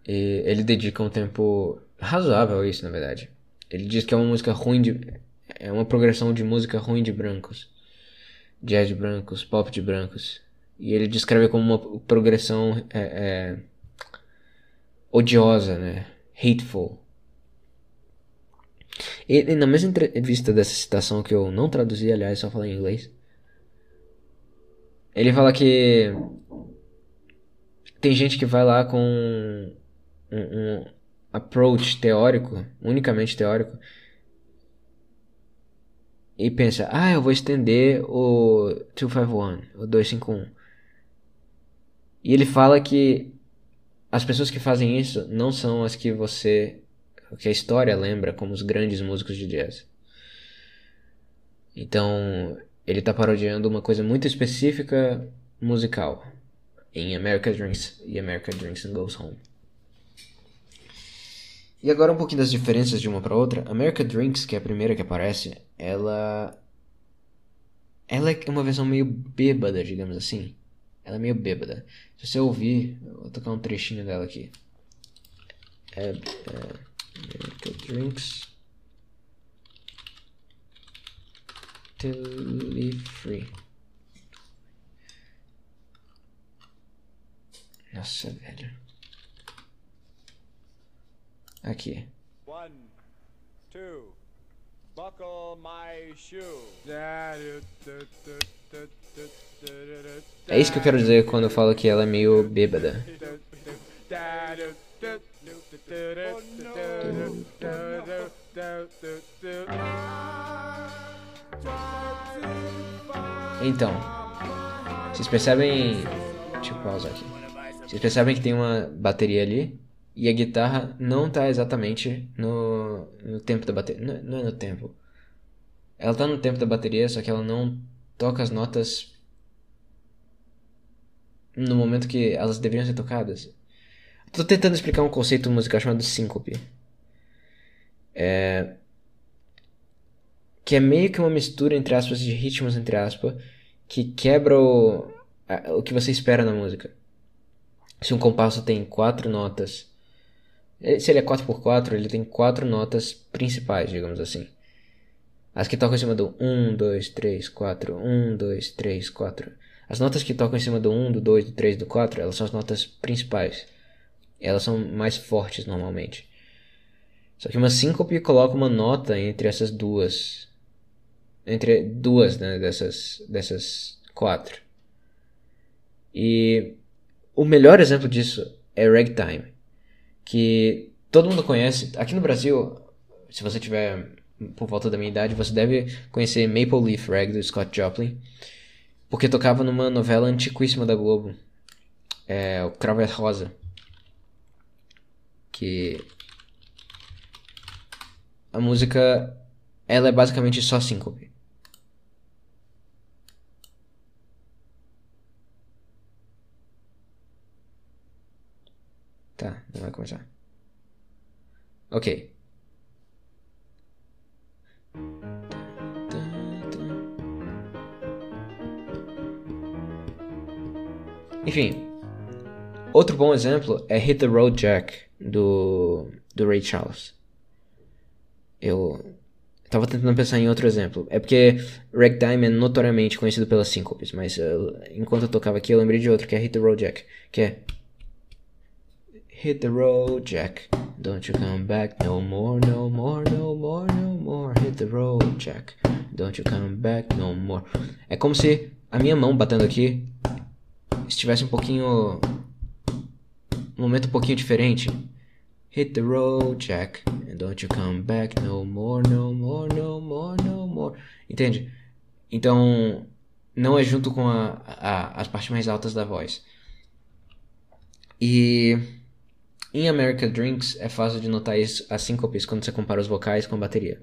E ele dedica um tempo razoável a isso, na verdade. Ele diz que é uma música ruim de. É uma progressão de música ruim de brancos. Jazz de brancos, pop de brancos. E ele descreve como uma progressão é, é, odiosa, né? hateful. E, e, na mesma entrevista dessa citação que eu não traduzi, aliás, só falei em inglês. Ele fala que tem gente que vai lá com um, um approach teórico, unicamente teórico, e pensa, ah, eu vou estender o 251, o 251. E ele fala que as pessoas que fazem isso não são as que você. Que a história lembra como os grandes músicos de jazz. Então, ele está parodiando uma coisa muito específica musical em America Drinks e America Drinks and Goes Home. E agora um pouquinho das diferenças de uma para outra. America Drinks, que é a primeira que aparece, ela ela é uma versão meio bêbada, digamos assim. Ela é meio bêbada. Se você ouvir, vou tocar um trechinho dela aqui. É, é Drinks to live free. Nossa, velho. Aqui. One, two, buckle my shoe. É isso que eu quero dizer quando eu falo que ela é meio bêbada. Então, vocês percebem. Deixa eu pausar aqui. Vocês percebem que tem uma bateria ali e a guitarra não tá exatamente no, no tempo da bateria. Não, não é no tempo. Ela tá no tempo da bateria, só que ela não toca as notas no momento que elas deveriam ser tocadas. Tô tentando explicar um conceito musical chamado síncope. É... Que é meio que uma mistura, entre aspas, de ritmos, entre aspas, que quebra o, o que você espera na música. se um compasso tem quatro notas, eh, se ele é 4x4, ele tem quatro notas principais, digamos assim. As que tocam em cima do 1, 2, 3, 4, 1, 2, 3, 4. As notas que tocam em cima do 1, do 2, do 3, do 4, elas são as notas principais. Elas são mais fortes normalmente. Só que uma síncope coloca uma nota entre essas duas. Entre duas né, dessas, dessas quatro. E o melhor exemplo disso é ragtime, que todo mundo conhece. Aqui no Brasil, se você tiver por volta da minha idade, você deve conhecer Maple Leaf Rag do Scott Joplin, porque tocava numa novela antiquíssima da Globo, é, o Cravo Rosa, que a música ela é basicamente só síncope. Tá, não vai começar. Ok. Enfim, outro bom exemplo é Hit the Road Jack do, do Ray Charles. Eu tava tentando pensar em outro exemplo. É porque Ragtime é notoriamente conhecido pelas síncopes, mas uh, enquanto eu tocava aqui eu lembrei de outro que é Hit the Road Jack, que é Hit the road, Jack. Don't you come back no more, no more, no more, no more. Hit the road, Jack. Don't you come back no more. É como se a minha mão batendo aqui estivesse um pouquinho. Um momento um pouquinho diferente. Hit the road, Jack. And don't you come back no more, no more, no more, no more. Entende? Então, não é junto com a, a, as partes mais altas da voz. E em America Drinks é fácil de notar isso, as síncopes quando você compara os vocais com a bateria.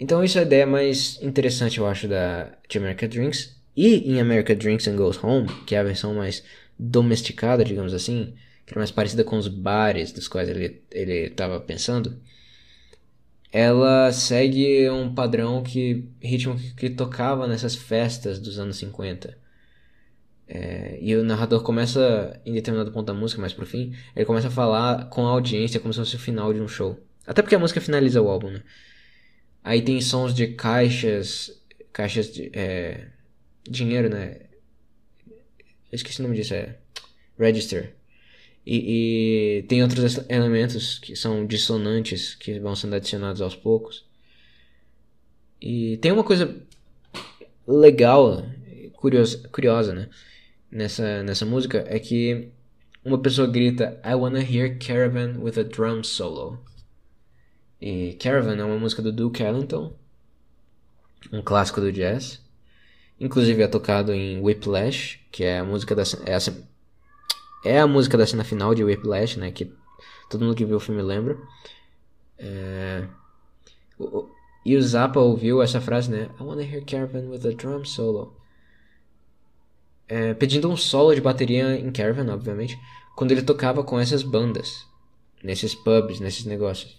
Então isso é a ideia mais interessante, eu acho, da, de America Drinks. E em America Drinks and Goes Home, que é a versão mais domesticada, digamos assim, que é mais parecida com os bares dos quais ele estava pensando, ela segue um padrão que ritmo que, que tocava nessas festas dos anos 50 é, e o narrador começa, em determinado ponto da música, mais pro fim, ele começa a falar com a audiência como se fosse o final de um show. Até porque a música finaliza o álbum, né? Aí tem sons de caixas, caixas de é, dinheiro, né? Eu esqueci o nome disso, é register. E, e, tem outros elementos que são dissonantes que vão sendo adicionados aos poucos. E tem uma coisa legal, curiosa, curiosa né? nessa, nessa música é que uma pessoa grita I wanna hear Caravan with a drum solo. E Caravan é uma música do Duke Ellington, um clássico do jazz. Inclusive é tocado em Whiplash, que é a música da é a, é a música da cena final de Whiplash, né, que todo mundo que viu o filme lembra. É, o, e o Zappa ouviu essa frase, né? I wanna hear Caravan with a drum solo é, pedindo um solo de bateria em Caravan, obviamente, quando ele tocava com essas bandas, nesses pubs, nesses negócios.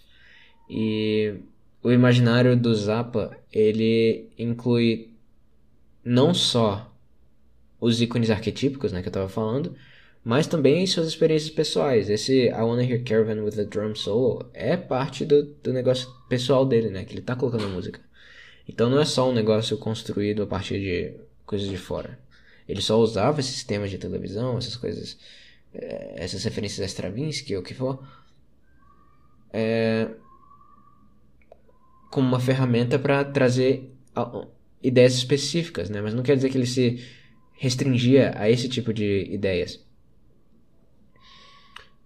E o imaginário do Zappa, ele inclui não só os ícones arquetípicos, né, que eu tava falando, mas também suas experiências pessoais. Esse I Wanna Hear Caravan with a Drum Solo é parte do, do negócio pessoal dele, né, que ele tá colocando música. Então não é só um negócio construído a partir de coisas de fora. Ele só usava esses sistemas de televisão, essas coisas, é, essas referências a Stravinsky ou o que for, é, como uma ferramenta para trazer ideias específicas, né? Mas não quer dizer que ele se restringia a esse tipo de ideias.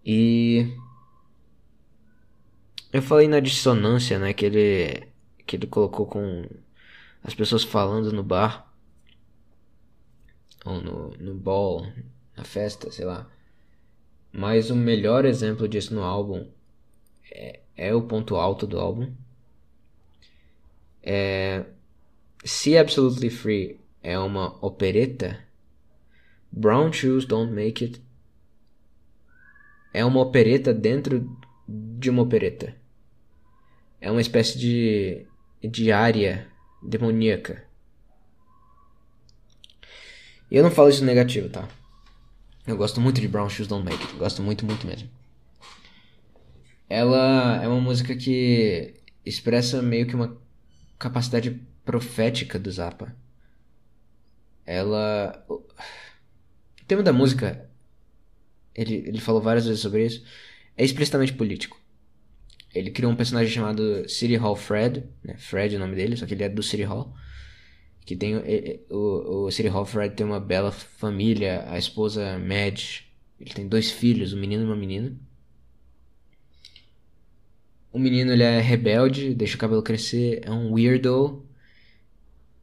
E eu falei na dissonância, né, que ele que ele colocou com as pessoas falando no bar ou no, no ball, na festa, sei lá. Mas o melhor exemplo disso no álbum é, é o ponto alto do álbum. É, se Absolutely Free é uma opereta, Brown Shoes Don't Make It é uma opereta dentro de uma opereta. É uma espécie de, de área demoníaca. E eu não falo isso negativo, tá? Eu gosto muito de Brown Shoes Don't Make It. Gosto muito, muito mesmo. Ela é uma música que expressa meio que uma capacidade profética do Zappa. Ela. O tema da música, ele, ele falou várias vezes sobre isso, é explicitamente político. Ele criou um personagem chamado City Hall Fred, né? Fred é o nome dele, só que ele é do City Hall. Que tem o, o City Hall Fred tem uma bela família, a esposa Madge, ele tem dois filhos, um menino e uma menina. O menino ele é rebelde, deixa o cabelo crescer, é um weirdo.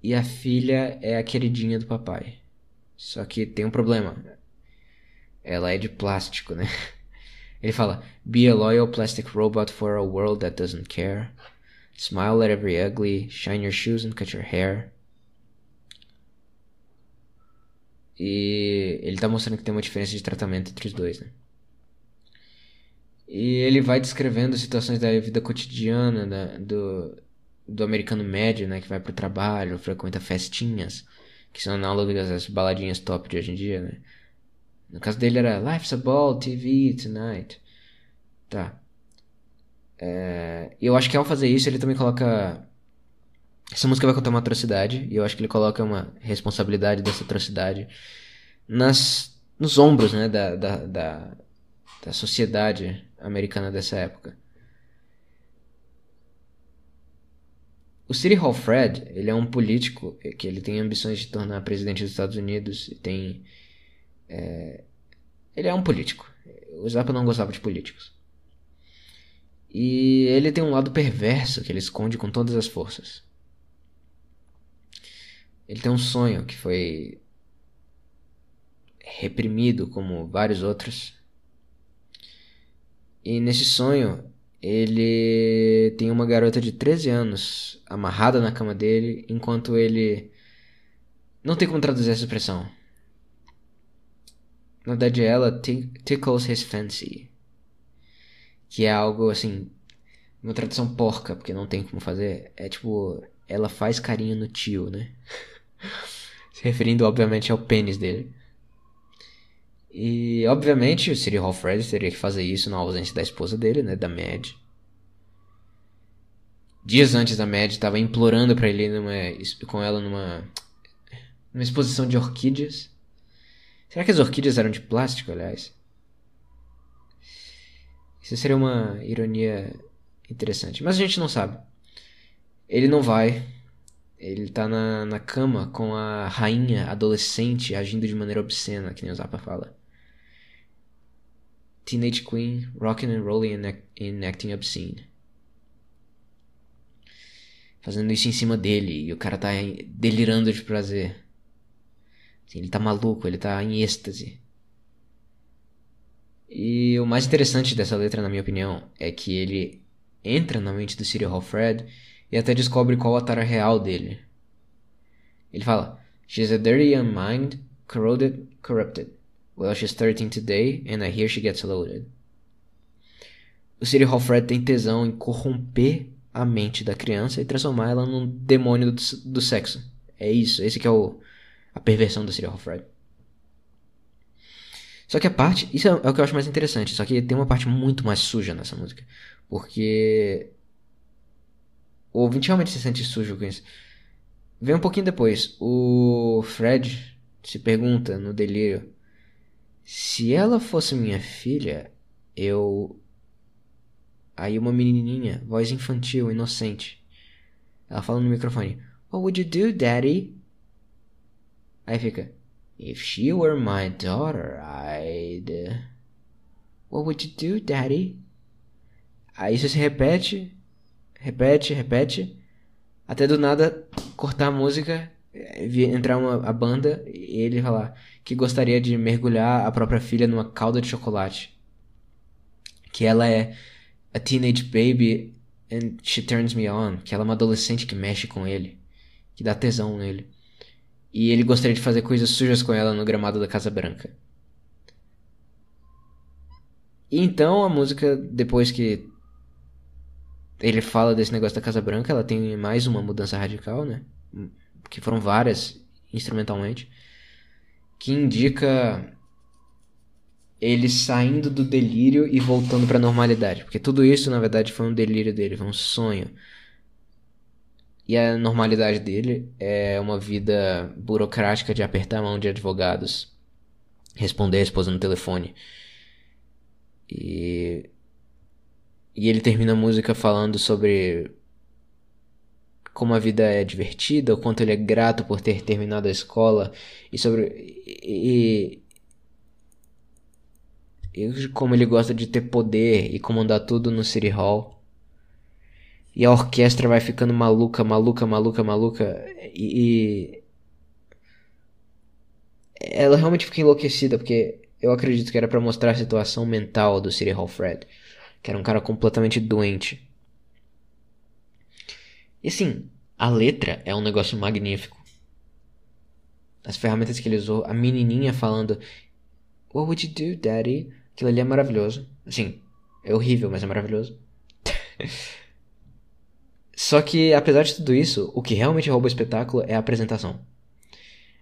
E a filha é a queridinha do papai. Só que tem um problema. Ela é de plástico, né? Ele fala: Be a loyal plastic robot for a world that doesn't care. Smile at every ugly, shine your shoes and cut your hair. E ele tá mostrando que tem uma diferença de tratamento entre os dois, né? E ele vai descrevendo situações da vida cotidiana da, do, do americano médio, né? Que vai pro trabalho, frequenta festinhas, que são análogas às baladinhas top de hoje em dia, né? No caso dele era Life's a Ball, TV, Tonight. Tá. É, eu acho que ao fazer isso ele também coloca. Essa música vai contar uma atrocidade, e eu acho que ele coloca uma responsabilidade dessa atrocidade nas, nos ombros né, da, da, da, da sociedade americana dessa época. O City Hall Fred, ele é um político que ele tem ambições de tornar presidente dos Estados Unidos e tem é, ele é um político. O Zappa não gostava de políticos. E ele tem um lado perverso que ele esconde com todas as forças. Ele tem um sonho que foi reprimido como vários outros. E nesse sonho, ele tem uma garota de 13 anos amarrada na cama dele, enquanto ele. Não tem como traduzir essa expressão. Na verdade, ela tickles his fancy. Que é algo assim. Uma tradução porca, porque não tem como fazer. É tipo. Ela faz carinho no tio, né? Se referindo, obviamente, ao pênis dele. E, obviamente, o City Hall Fred teria que fazer isso na ausência da esposa dele, né? Da Mad. Dias antes da Mad estava implorando para ele ir numa, com ela numa, numa exposição de orquídeas. Será que as orquídeas eram de plástico, aliás? Isso seria uma ironia interessante. Mas a gente não sabe. Ele não vai. Ele tá na, na cama com a rainha adolescente agindo de maneira obscena, que nem o Zappa fala. Teenage Queen, rocking and rolling and, and acting obscene. Fazendo isso em cima dele e o cara tá delirando de prazer. Assim, ele tá maluco, ele tá em êxtase. E o mais interessante dessa letra, na minha opinião, é que ele entra na mente do City Hall Fred e até descobre qual a tara real dele. Ele fala: She's a dirty young mind, corroded, corrupted. Well, she's 13 today, and I hear she gets loaded. O City Hall Fred tem tesão em corromper a mente da criança e transformar ela num demônio do, do sexo. É isso, esse que é o, a perversão do Serial Fred. Só que a parte. Isso é, é, o que eu acho mais interessante. Só que tem uma parte muito mais suja nessa música. Porque. O ouvinte realmente se sente sujo com isso. Vem um pouquinho depois. O Fred se pergunta no delírio: Se ela fosse minha filha, eu. Aí uma menininha, voz infantil, inocente. Ela fala no microfone: What would you do, daddy? Aí fica: If she were my daughter, I'd. What would you do, daddy? Aí isso se repete, repete, repete, até do nada cortar a música, entrar uma, a banda ele falar que gostaria de mergulhar a própria filha numa calda de chocolate. Que ela é a teenage baby and she turns me on. Que ela é uma adolescente que mexe com ele, que dá tesão nele. E ele gostaria de fazer coisas sujas com ela no gramado da Casa Branca. E então a música, depois que ele fala desse negócio da Casa Branca, ela tem mais uma mudança radical, né? Que foram várias instrumentalmente. Que indica ele saindo do delírio e voltando pra normalidade. Porque tudo isso, na verdade, foi um delírio dele, foi um sonho. E a normalidade dele é uma vida burocrática de apertar a mão de advogados, responder a esposa no telefone. E. E ele termina a música falando sobre como a vida é divertida, o quanto ele é grato por ter terminado a escola e sobre e, e como ele gosta de ter poder e comandar tudo no City Hall. E a orquestra vai ficando maluca, maluca, maluca, maluca e, e ela realmente fica enlouquecida porque eu acredito que era para mostrar a situação mental do City Hall Fred, que era um cara completamente doente. E assim, a letra é um negócio magnífico. As ferramentas que ele usou, a menininha falando What would you do, daddy? Aquilo ali é maravilhoso. Assim, é horrível, mas é maravilhoso. Só que, apesar de tudo isso, o que realmente rouba o espetáculo é a apresentação.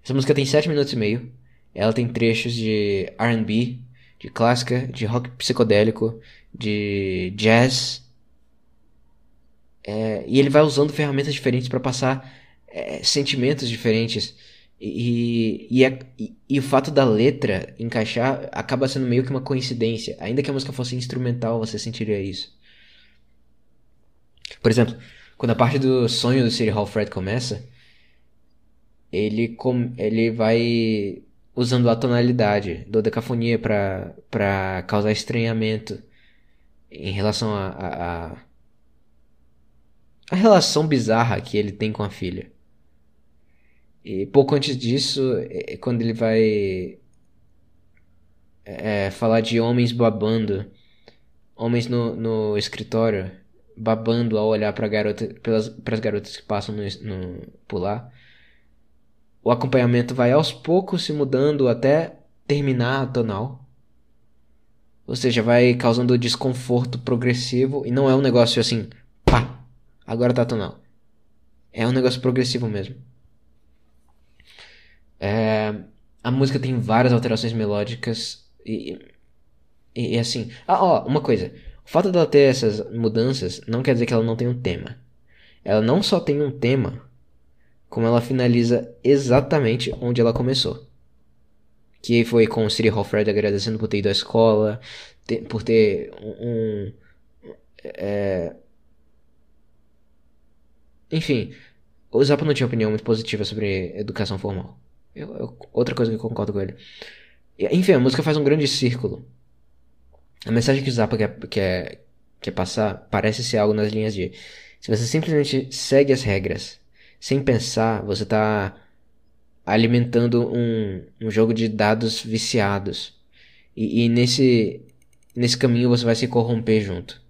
Essa música tem 7 minutos e meio. Ela tem trechos de RB, de clássica, de rock psicodélico, de jazz, é, e ele vai usando ferramentas diferentes para passar é, sentimentos diferentes. E, e, é, e, e, o fato da letra encaixar acaba sendo meio que uma coincidência. Ainda que a música fosse instrumental, você sentiria isso. Por exemplo, quando a parte do sonho do City Hall Fred começa, ele, com, ele vai usando a tonalidade do decafonia para causar estranhamento em relação a, a, a a relação bizarra que ele tem com a filha. E pouco antes disso, é quando ele vai é, falar de homens babando, homens no, no escritório babando ao olhar para garota, pelas pras garotas que passam no, no pular. O acompanhamento vai aos poucos se mudando até terminar a tonal. Ou seja, vai causando desconforto progressivo e não é um negócio assim, Agora tá tonal. É um negócio progressivo mesmo. É, a música tem várias alterações melódicas e, e, e, assim. Ah, ó, uma coisa. O fato dela ter essas mudanças não quer dizer que ela não tem um tema. Ela não só tem um tema, como ela finaliza exatamente onde ela começou. Que foi com o City Hall Fred agradecendo por ter ido à escola, ter, por ter um. um é, enfim, o Zappa não tinha opinião muito positiva sobre educação formal. Eu, eu, outra coisa que eu concordo com ele. Enfim, a música faz um grande círculo. A mensagem que o Zappa quer, quer, quer passar parece ser algo nas linhas de: se você simplesmente segue as regras sem pensar, você está alimentando um, um jogo de dados viciados. E, e nesse, nesse caminho você vai se corromper junto.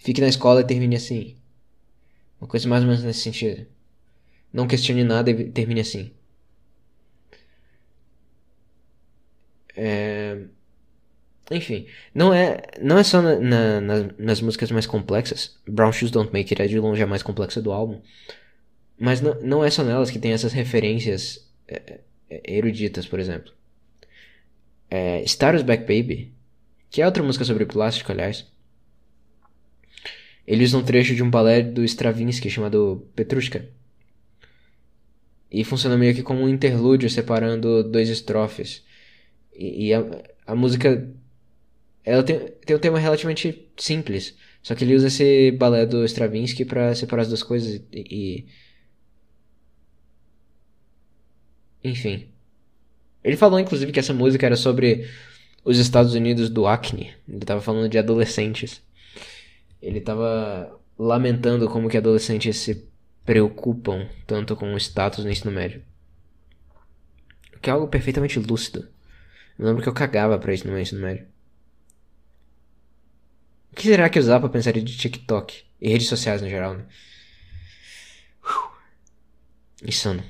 Fique na escola e termine assim. Uma coisa mais ou menos nesse sentido. Não questione nada e termine assim. É... Enfim, não é, não é só na, na, nas, nas músicas mais complexas. Brown Shoes Don't Make It é de longe a mais complexa do álbum. Mas não, não é só nelas que tem essas referências é, é, eruditas, por exemplo. É, Star Back Baby, que é outra música sobre plástico, aliás ele usa um trecho de um balé do Stravinsky chamado Petrushka. E funciona meio que como um interlúdio separando dois estrofes. E, e a, a, música. Ela tem, tem um tema relativamente simples. Só que ele usa esse balé do Stravinsky para separar as duas coisas e, e. Enfim. Ele falou inclusive que essa música era sobre os Estados Unidos do acne. Ele estava falando de adolescentes ele estava lamentando como que adolescentes se preocupam tanto com o status no ensino médio. Que é algo perfeitamente lúcido. Eu lembro que eu cagava pra isso no meu ensino médio. O que será que eu usava pra pensar de TikTok? E redes sociais no geral, né? Insano.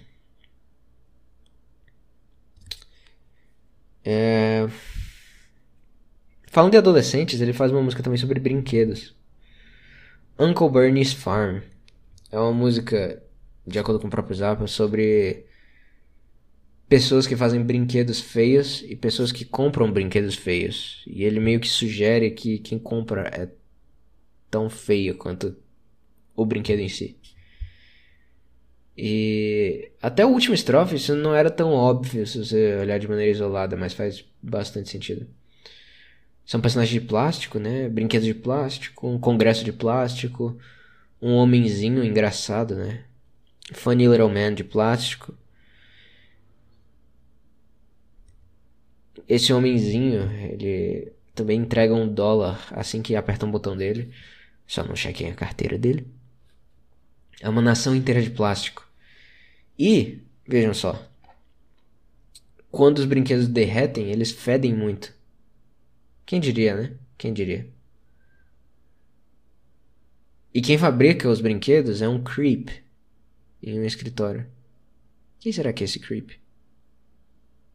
É... Falando de adolescentes, ele faz uma música também sobre brinquedos. Uncle Bernie's Farm é uma música, de acordo com o próprio Zappa, sobre pessoas que fazem brinquedos feios e pessoas que compram brinquedos feios. E ele meio que sugere que quem compra é tão feio quanto o brinquedo em si. E até o último estrofe isso não era tão óbvio se você olhar de maneira isolada, mas faz bastante sentido. São personagens de plástico, né? Brinquedos de plástico, um congresso de plástico, um homenzinho engraçado, né? Funny Little Man de plástico. Esse homenzinho, ele também entrega um dólar assim que aperta um botão dele. Só não chequem a carteira dele. É uma nação inteira de plástico. E, vejam só. Quando os brinquedos derretem, eles fedem muito. Quem diria, né? Quem diria? E quem fabrica os brinquedos é um creep em um escritório. Quem será que é esse creep?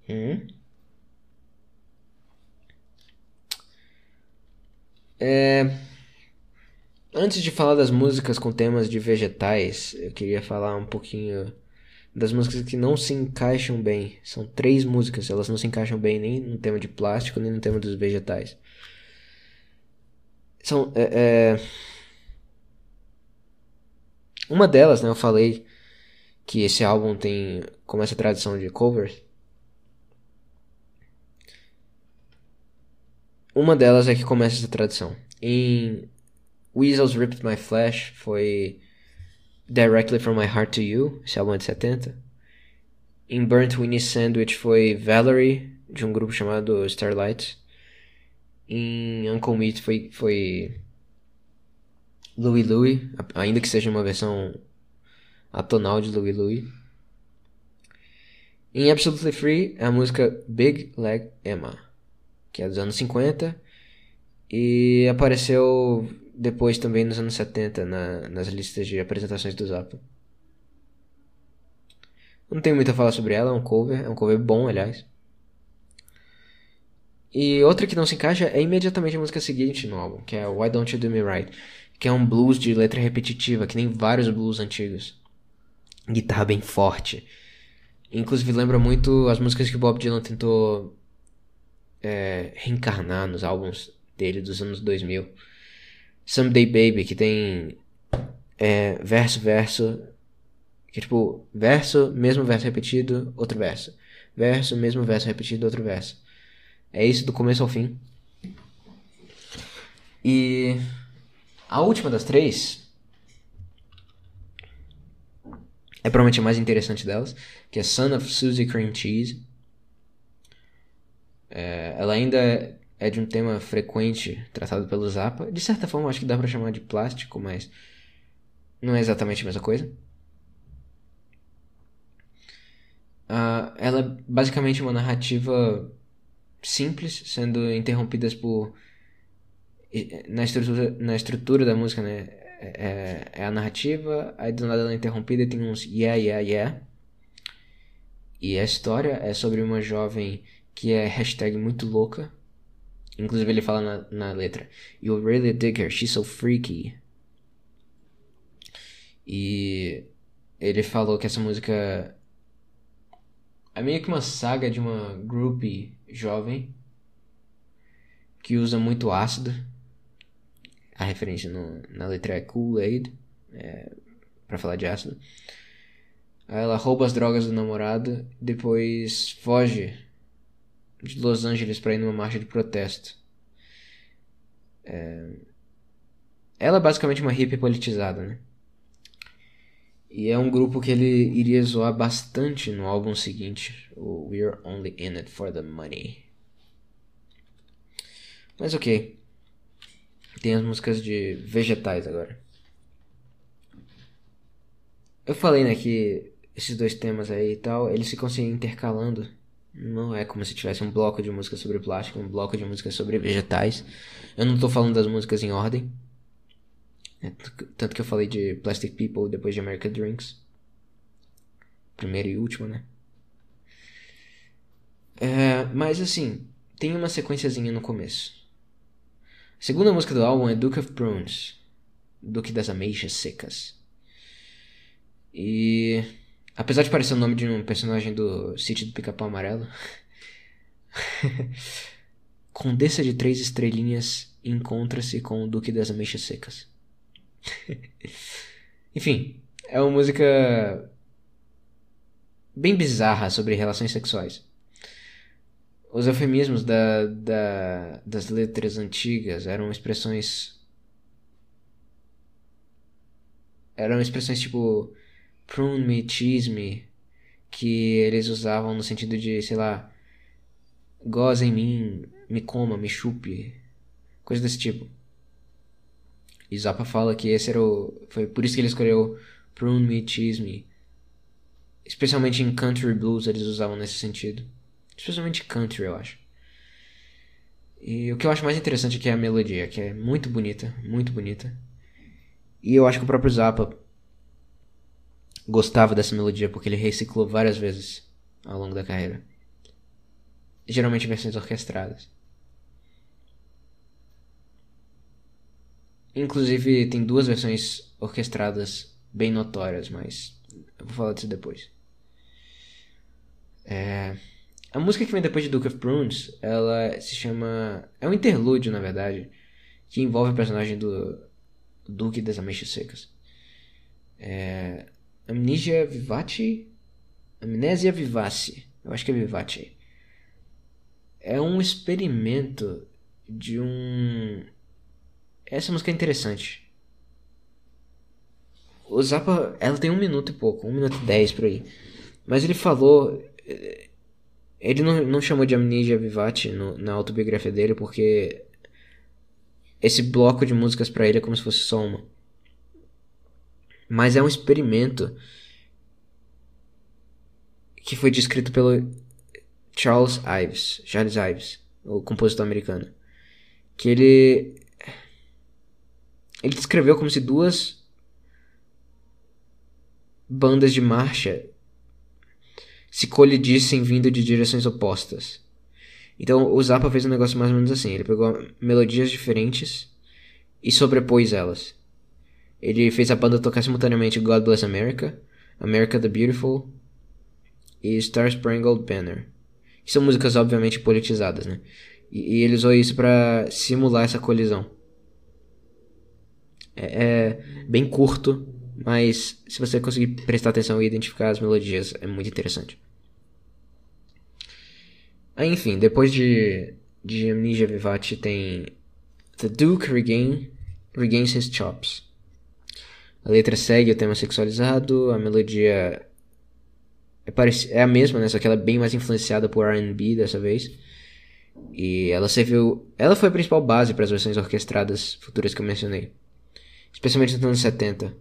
Hum? É... Antes de falar das músicas com temas de vegetais, eu queria falar um pouquinho das músicas que não se encaixam bem. São três músicas, elas não se encaixam bem nem no tema de plástico, nem no tema dos vegetais. São. É, é... Uma delas, né, eu falei que esse álbum tem como essa tradição de covers. Uma delas é que começa essa tradição. Em Weasels Ripped My Flesh foi Directly From My Heart to You, esse álbum é de 70. Em Burnt Winnie Sandwich foi Valerie, de um grupo chamado Starlight. Em Uncle Meat foi, foi Louie Louie, ainda que seja uma versão atonal de Louie Louie. Em Absolutely Free é a música Big Leg Emma, que é dos anos 50 e apareceu depois também nos anos 70 na, nas listas de apresentações do Zappa. Não tenho muito a falar sobre ela, é um cover, é um cover bom, aliás. E outra que não se encaixa é imediatamente a música seguinte no álbum, que é Why Don't You Do Me Right, que é um blues de letra repetitiva, que nem vários blues antigos. Guitarra bem forte. Inclusive lembra muito as músicas que Bob Dylan tentou é, reencarnar nos álbuns dele dos anos 2000. Someday Baby, que tem é, verso, verso, que tipo, verso, mesmo verso repetido, outro verso. Verso, mesmo verso repetido, outro verso. É isso do começo ao fim. E a última das três é provavelmente a mais interessante delas, que é Son of Susie Cream Cheese. É, ela ainda é de um tema frequente tratado pelo Zappa. De certa forma, acho que dá para chamar de plástico, mas não é exatamente a mesma coisa. Uh, ela é basicamente uma narrativa simples, sendo interrompidas por na estrutura, na estrutura da música, né? É, é, a narrativa, aí do nada ela é interrompida e tem uns yeah, yeah, yeah. E a história é sobre uma jovem que é hashtag muito louca, Inclusive ele fala na, na letra: You really dig her, she's so freaky. E ele falou que essa música é meio que uma saga de uma groupie jovem que usa muito ácido. A referência no, na letra é Kool-Aid, é, para falar de ácido. Aí ela rouba as drogas do namorado, depois foge de Los Angeles para ir numa marcha de protesto. É... Ela é basicamente uma hippie politizada, né? E é um grupo que ele iria zoar bastante no álbum seguinte, o We're Only In It For The Money. Mas ok. Tem as músicas de vegetais agora. Eu falei, né, que esses dois temas aí e tal, eles ficam se intercalando não é como se tivesse um bloco de música sobre plástico, um bloco de música sobre vegetais. Eu não tô falando das músicas em ordem. É, tanto que eu falei de Plastic People depois de American Drinks. Primeiro e último, né? É, mas assim, tem uma sequenciazinha no começo. A segunda música do álbum é Duke of Prunes. Duque das Ameixas Secas. E Apesar de parecer o nome de um personagem do Sítio do Pica-Pau Amarelo. Condessa de Três Estrelinhas encontra-se com o Duque das Ameixas Secas. Enfim, é uma música bem bizarra sobre relações sexuais. Os eufemismos da, da, das letras antigas eram expressões. Eram expressões tipo. Prune me, cheese me. Que eles usavam no sentido de, sei lá. Goza em mim, me coma, me chupe. Coisa desse tipo. E Zappa fala que esse era o. Foi por isso que ele escolheu Prune me, cheese me. Especialmente em country blues eles usavam nesse sentido. Especialmente country, eu acho. E o que eu acho mais interessante aqui é a melodia, que é muito bonita, muito bonita. E eu acho que o próprio Zappa gostava dessa melodia porque ele reciclou várias vezes ao longo da carreira. Geralmente versões orquestradas. Inclusive tem duas versões orquestradas bem notórias, mas eu vou falar disso depois. É... A música que vem depois de Duke of Prunes, ela se chama. É um interlúdio, na verdade, que envolve o personagem do Duque das Ameixas Secas. É... Amnesia Vivace? Amnésia Vivace. Eu acho que é Vivace. É um experimento de um. Essa música é interessante. O Zappa, ela tem um minuto e pouco, um minuto e dez por aí. Mas ele falou ele não, não chamou de Amnesia Vivace no, na autobiografia dele porque esse bloco de músicas para ele é como se fosse só uma. Mas é um experimento que foi descrito pelo Charles Ives, Charles Ives, o compositor americano, que ele ele descreveu como se duas bandas de marcha se colidissem vindo de direções opostas. Então o Zappa fez um negócio mais ou menos assim: ele pegou melodias diferentes e sobrepôs elas. Ele fez a banda tocar simultaneamente God Bless America, America the Beautiful e Star Spangled Banner. Que são músicas obviamente politizadas, né? E, e ele usou isso para simular essa colisão. É, é bem curto, mas se você conseguir prestar atenção e identificar as melodias, é muito interessante. Aí, enfim, depois de, de Amnesia Vivace tem The Duke regain, Regains His Chops. A letra segue o tema sexualizado, a melodia é, é a mesma, né? Só que ela é bem mais influenciada por R&B dessa vez. E ela serviu... Ela foi a principal base para as versões orquestradas futuras que eu mencionei. Especialmente nos anos 70.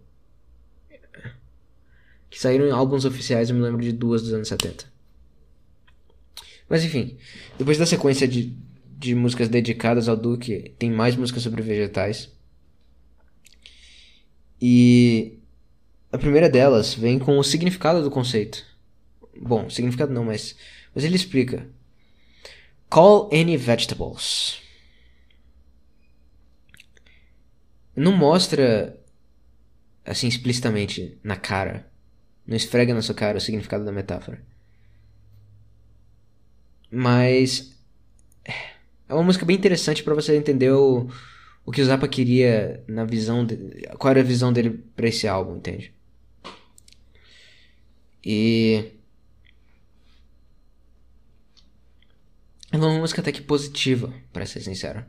Que saíram em álbuns oficiais, eu me lembro de duas dos anos 70. Mas enfim, depois da sequência de, de músicas dedicadas ao Duque, tem mais músicas sobre vegetais. E a primeira delas vem com o significado do conceito. Bom, significado não, mas, mas ele explica. Call any vegetables. Não mostra assim explicitamente na cara. Não esfrega na sua cara o significado da metáfora. Mas é uma música bem interessante para você entender o, o que o Zappa queria na visão de, qual era a visão dele para esse álbum, entende? E é uma música até que positiva, para ser sincero.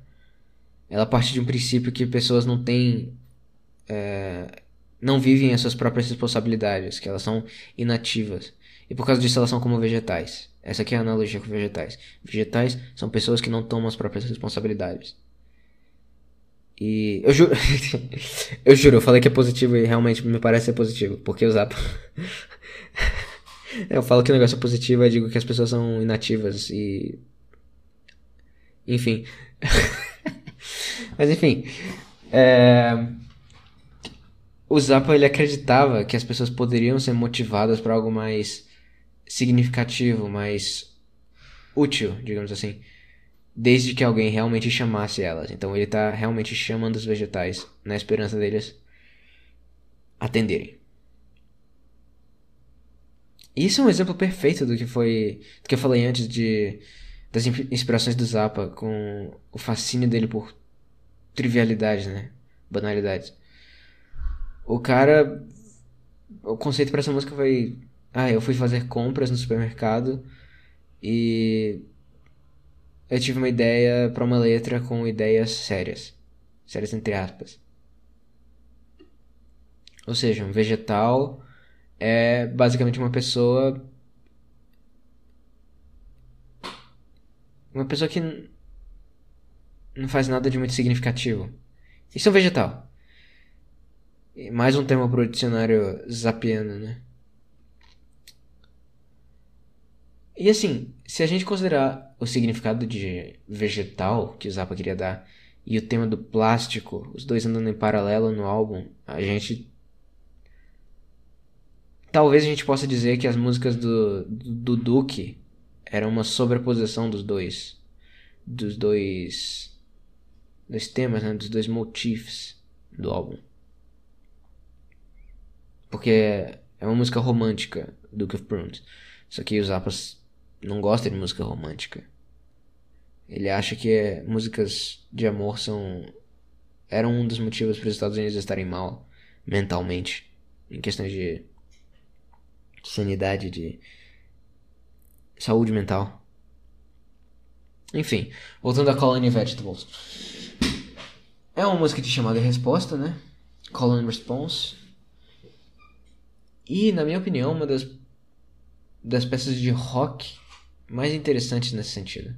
Ela parte de um princípio que pessoas não têm é, não vivem as suas próprias responsabilidades, que elas são inativas. E por causa disso elas são como vegetais. Essa aqui é a analogia com vegetais. Vegetais são pessoas que não tomam as próprias responsabilidades. E eu juro, eu juro, eu falei que é positivo e realmente me parece ser positivo, porque o Zap Eu falo que o negócio é positivo, eu digo que as pessoas são inativas e enfim. Mas enfim, é... o Zappa ele acreditava que as pessoas poderiam ser motivadas para algo mais significativo, mais útil, digamos assim, desde que alguém realmente chamasse elas. Então ele está realmente chamando os vegetais na esperança deles atenderem. Isso é um exemplo perfeito do que foi. do que eu falei antes de. das inspirações do Zappa com o fascínio dele por trivialidades, né? Banalidades. O cara. O conceito para essa música foi. Ah, eu fui fazer compras no supermercado e. Eu tive uma ideia para uma letra com ideias sérias. Sérias entre aspas. Ou seja, um vegetal é basicamente uma pessoa. Uma pessoa que não faz nada de muito significativo. Isso é um vegetal. Mais um tema pro dicionário zapiano, né? E assim, se a gente considerar o significado de vegetal que o Zappa queria dar e o tema do plástico, os dois andando em paralelo no álbum, a gente talvez a gente possa dizer que as músicas do, do, do Duke eram uma sobreposição dos dois dos dois dos temas, né, dos dois motifs do álbum. Porque é uma música romântica, Duke of Prunes. Só que os Zappas não gosta de música romântica. Ele acha que é, músicas de amor são eram um dos motivos para os Estados Unidos estarem mal mentalmente, em questões de sanidade, de saúde mental. Enfim, voltando a Colony Vegetables. É uma música de chamada e resposta, né? Call and Response. E, na minha opinião, uma das, das peças de rock mais interessantes nesse sentido.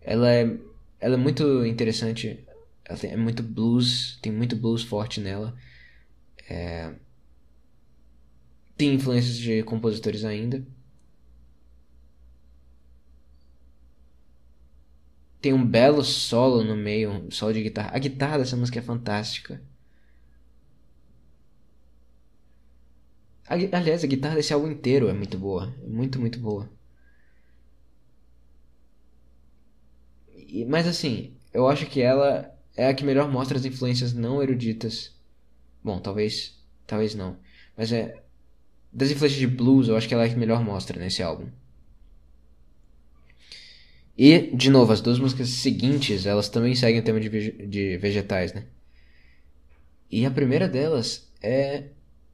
Ela é, ela é muito interessante, ela tem, é muito blues, tem muito blues forte nela. É, tem influências de compositores ainda. Tem um belo solo no meio, um solo de guitarra. A guitarra dessa música é fantástica. Aliás, a guitarra desse álbum inteiro é muito boa. É muito, muito boa. Mas assim, eu acho que ela é a que melhor mostra as influências não eruditas. Bom, talvez. Talvez não. Mas é. Das influências de blues, eu acho que ela é a que melhor mostra nesse álbum. E, de novo, as duas músicas seguintes, elas também seguem o tema de, de vegetais, né? E a primeira delas é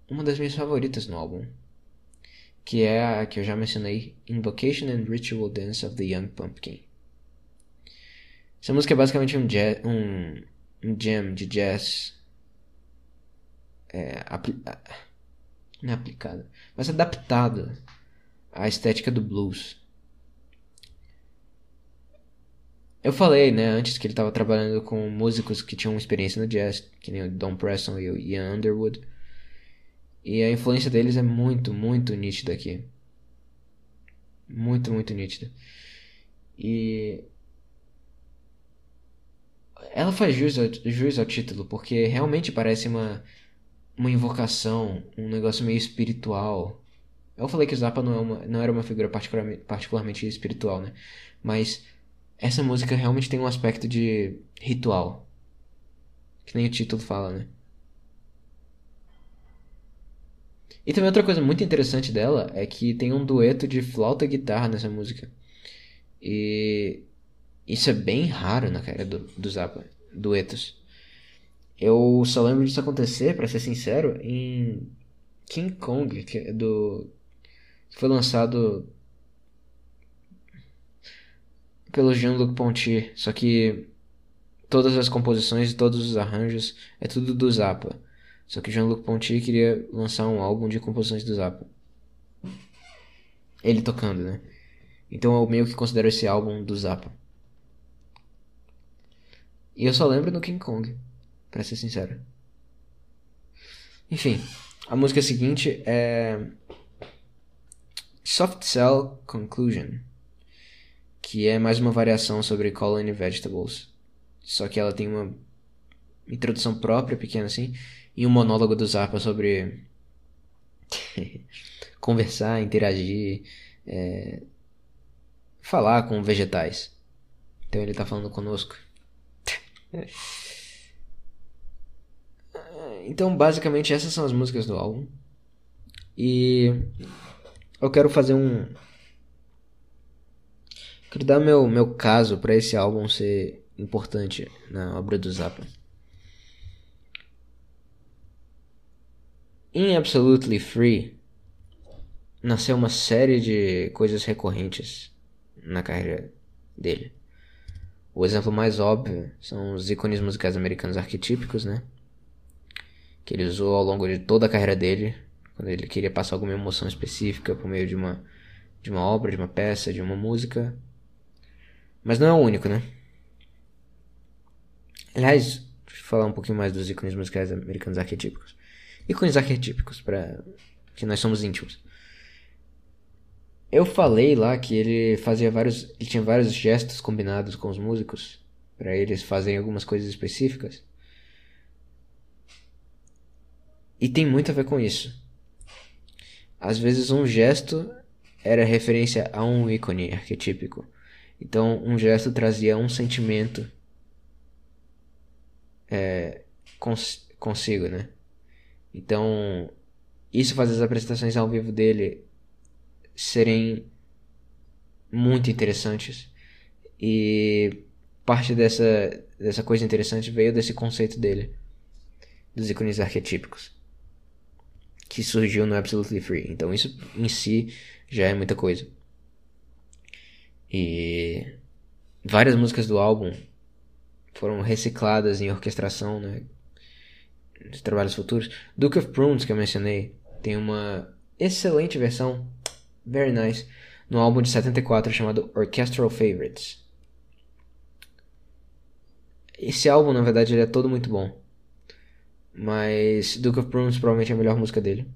uma das minhas favoritas no álbum. Que é a que eu já mencionei, Invocation and Ritual Dance of the Young Pumpkin. Essa música é basicamente um, jazz, um, um jam de jazz. É, apli não é aplicado, mas adaptado à estética do blues. Eu falei, né, antes que ele estava trabalhando com músicos que tinham experiência no jazz, que nem o Don Preston e o Ian Underwood. E a influência deles é muito, muito nítida aqui. Muito, muito nítida. E ela faz jus ao, jus ao título, porque realmente parece uma, uma invocação, um negócio meio espiritual. Eu falei que o Zappa não, é uma, não era uma figura particularmente, particularmente espiritual, né? Mas essa música realmente tem um aspecto de ritual. Que nem o título fala, né? E também outra coisa muito interessante dela é que tem um dueto de flauta e guitarra nessa música. E isso é bem raro na cara do, do Zappa, duetos. Eu só lembro disso acontecer, para ser sincero, em King Kong, que é do que foi lançado pelo Jean-Luc Ponty, só que todas as composições e todos os arranjos é tudo do Zappa. Só que Jean-Luc Ponty queria lançar um álbum de composições do Zappa. Ele tocando, né? Então eu meio que considero esse álbum do Zappa. E eu só lembro no King Kong, para ser sincero. Enfim, a música seguinte é Soft Cell Conclusion, que é mais uma variação sobre Colony Vegetables. Só que ela tem uma introdução própria, pequena assim, e um monólogo do Zappa sobre conversar, interagir, é... falar com vegetais. Então ele tá falando conosco. Então, basicamente, essas são as músicas do álbum. E eu quero fazer um. Quero dar meu, meu caso para esse álbum ser importante na obra do Zappa. Em Absolutely Free, nasceu uma série de coisas recorrentes na carreira dele. O exemplo mais óbvio são os ícones musicais americanos arquetípicos, né? Que ele usou ao longo de toda a carreira dele, quando ele queria passar alguma emoção específica por meio de uma, de uma obra, de uma peça, de uma música. Mas não é o único, né? Aliás, deixa eu falar um pouquinho mais dos ícones musicais americanos arquetípicos ícones arquetípicos para que nós somos íntimos. Eu falei lá que ele fazia vários, ele tinha vários gestos combinados com os músicos para eles fazerem algumas coisas específicas. E tem muito a ver com isso. Às vezes um gesto era referência a um ícone arquetípico. Então um gesto trazia um sentimento é, cons consigo, né? Então, isso faz as apresentações ao vivo dele serem muito interessantes. E parte dessa, dessa coisa interessante veio desse conceito dele, dos ícones arquetípicos, que surgiu no Absolutely Free. Então, isso em si já é muita coisa. E várias músicas do álbum foram recicladas em orquestração, né? de trabalhos futuros. Duke of Prunes, que eu mencionei, tem uma excelente versão, very nice, no álbum de 74 chamado Orchestral Favorites. Esse álbum, na verdade, ele é todo muito bom. Mas Duke of Prunes provavelmente é a melhor música dele.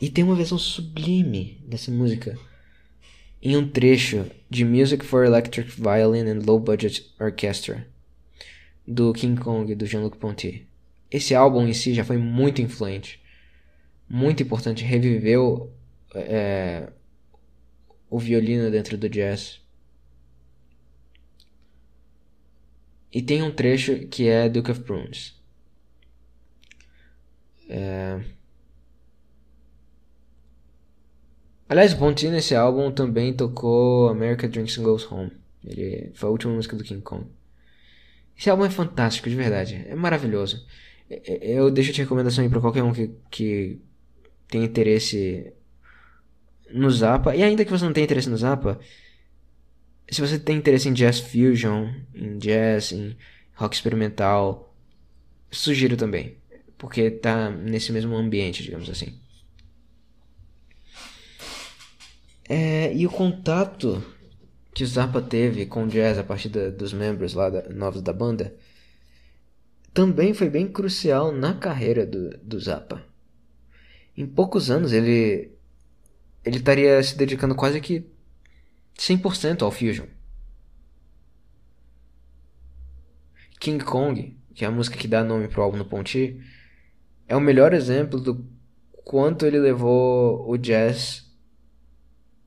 E tem uma versão sublime dessa música em um trecho de Music for Electric Violin and Low Budget Orchestra do King Kong, do Jean-Luc Ponty. Esse álbum em si já foi muito influente, muito importante, reviveu é, o violino dentro do jazz. E tem um trecho que é Duke of Prunes. É... Aliás, Ponty nesse álbum também tocou America Drinks and Goes Home. Ele foi a última música do King Kong. Esse álbum é fantástico, de verdade. É maravilhoso. É, é, eu deixo de recomendação aí pra qualquer um que, que tem interesse no Zappa. E ainda que você não tenha interesse no Zappa, se você tem interesse em jazz fusion, em jazz, em rock experimental, sugiro também. Porque tá nesse mesmo ambiente, digamos assim. É, e o contato que o Zappa teve com o jazz a partir da, dos membros lá da, novos da banda também foi bem crucial na carreira do, do Zappa. Em poucos anos ele ele estaria se dedicando quase que 100% ao fusion. King Kong, que é a música que dá nome pro álbum no Ponty, é o melhor exemplo do quanto ele levou o jazz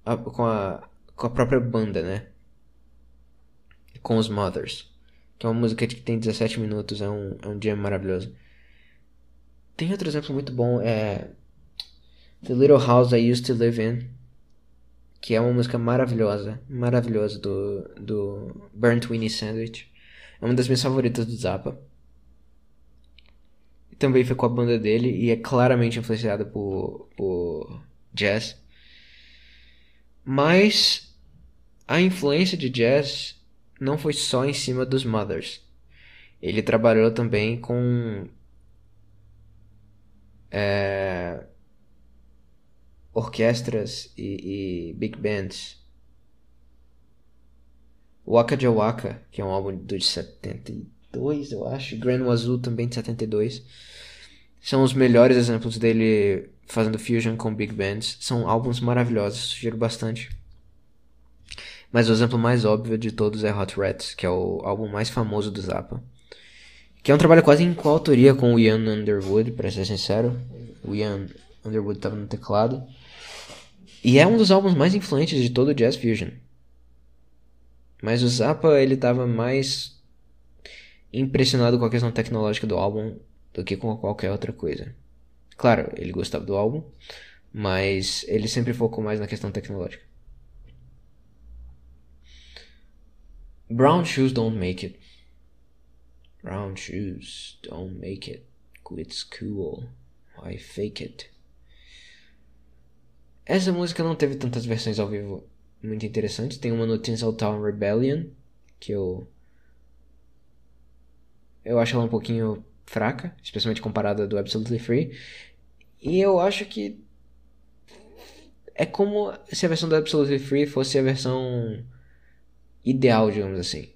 a, com a com a própria banda, né? Com os Mothers. Que é uma música que tem 17 minutos, é um, é um dia maravilhoso. Tem outro exemplo muito bom, é The Little House I Used to Live In, que é uma música maravilhosa, maravilhosa do, do Burnt Winnie Sandwich. É uma das minhas favoritas do Zappa. Também foi com a banda dele e é claramente influenciada por, por jazz. Mas a influência de jazz não foi só em cima dos Mothers. Ele trabalhou também com é, orquestras e, e, big bands. Waka Jawaka, que é um álbum de 72, eu acho. Grand Wazoo também de 72. São os melhores exemplos dele fazendo fusion com big bands. São álbuns maravilhosos, sugiro bastante. Mas o exemplo mais óbvio de todos é Hot Rats, que é o álbum mais famoso do Zappa. Que é um trabalho quase em coautoria com o Ian Underwood, para ser sincero. O Ian Underwood estava no teclado. E é um dos álbuns mais influentes de todo o Jazz Fusion. Mas o Zappa, ele estava mais impressionado com a questão tecnológica do álbum do que com qualquer outra coisa. Claro, ele gostava do álbum, mas ele sempre focou mais na questão tecnológica. Brown shoes don't make it. Brown shoes don't make it. It's cool. I fake it. Essa música não teve tantas versões ao vivo muito interessantes. Tem uma no Tinseltown Rebellion, que eu. Eu acho ela um pouquinho fraca, especialmente comparada do Absolutely Free. E eu acho que. É como se a versão do Absolutely Free fosse a versão ideal, digamos assim.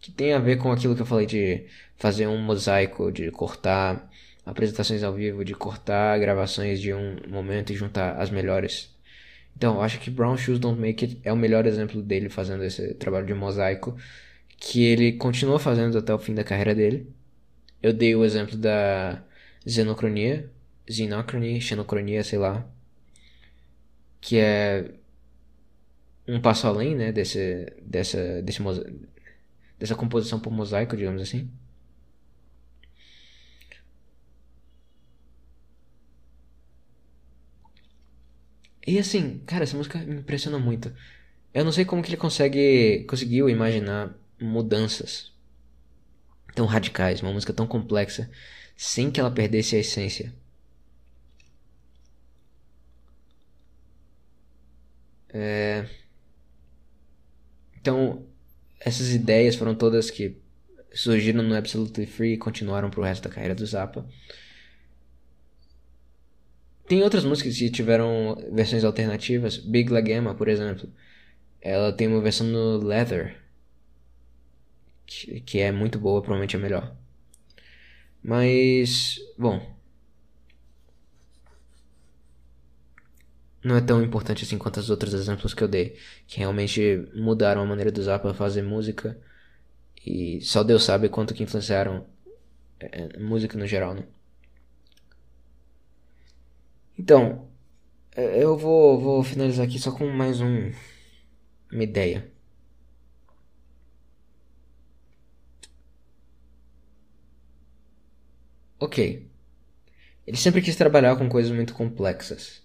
Que tem a ver com aquilo que eu falei de fazer um mosaico, de cortar apresentações ao vivo, de cortar gravações de um momento e juntar as melhores. Então, acho que Brown Shoes Don't Make It é o melhor exemplo dele fazendo esse trabalho de mosaico, que ele continua fazendo até o fim da carreira dele. Eu dei o exemplo da Xenocronia, Xenocrony, Xenocronia, sei lá, que é um passo além, né, desse, dessa, desse, dessa composição por mosaico, digamos assim. E assim, cara, essa música me impressiona muito. Eu não sei como que ele consegue conseguiu imaginar mudanças tão radicais, uma música tão complexa, sem que ela perdesse a essência. É... Então, essas ideias foram todas que surgiram no Absolutely Free e continuaram pro resto da carreira do Zappa. Tem outras músicas que tiveram versões alternativas. Big La por exemplo. Ela tem uma versão no Leather. Que é muito boa, provavelmente é melhor. Mas, bom. não é tão importante assim quanto os outros exemplos que eu dei, que realmente mudaram a maneira de usar para fazer música e só Deus sabe quanto que influenciaram é, música no geral, né? Então, é, eu vou, vou finalizar aqui só com mais um, uma ideia. Ok. Ele sempre quis trabalhar com coisas muito complexas.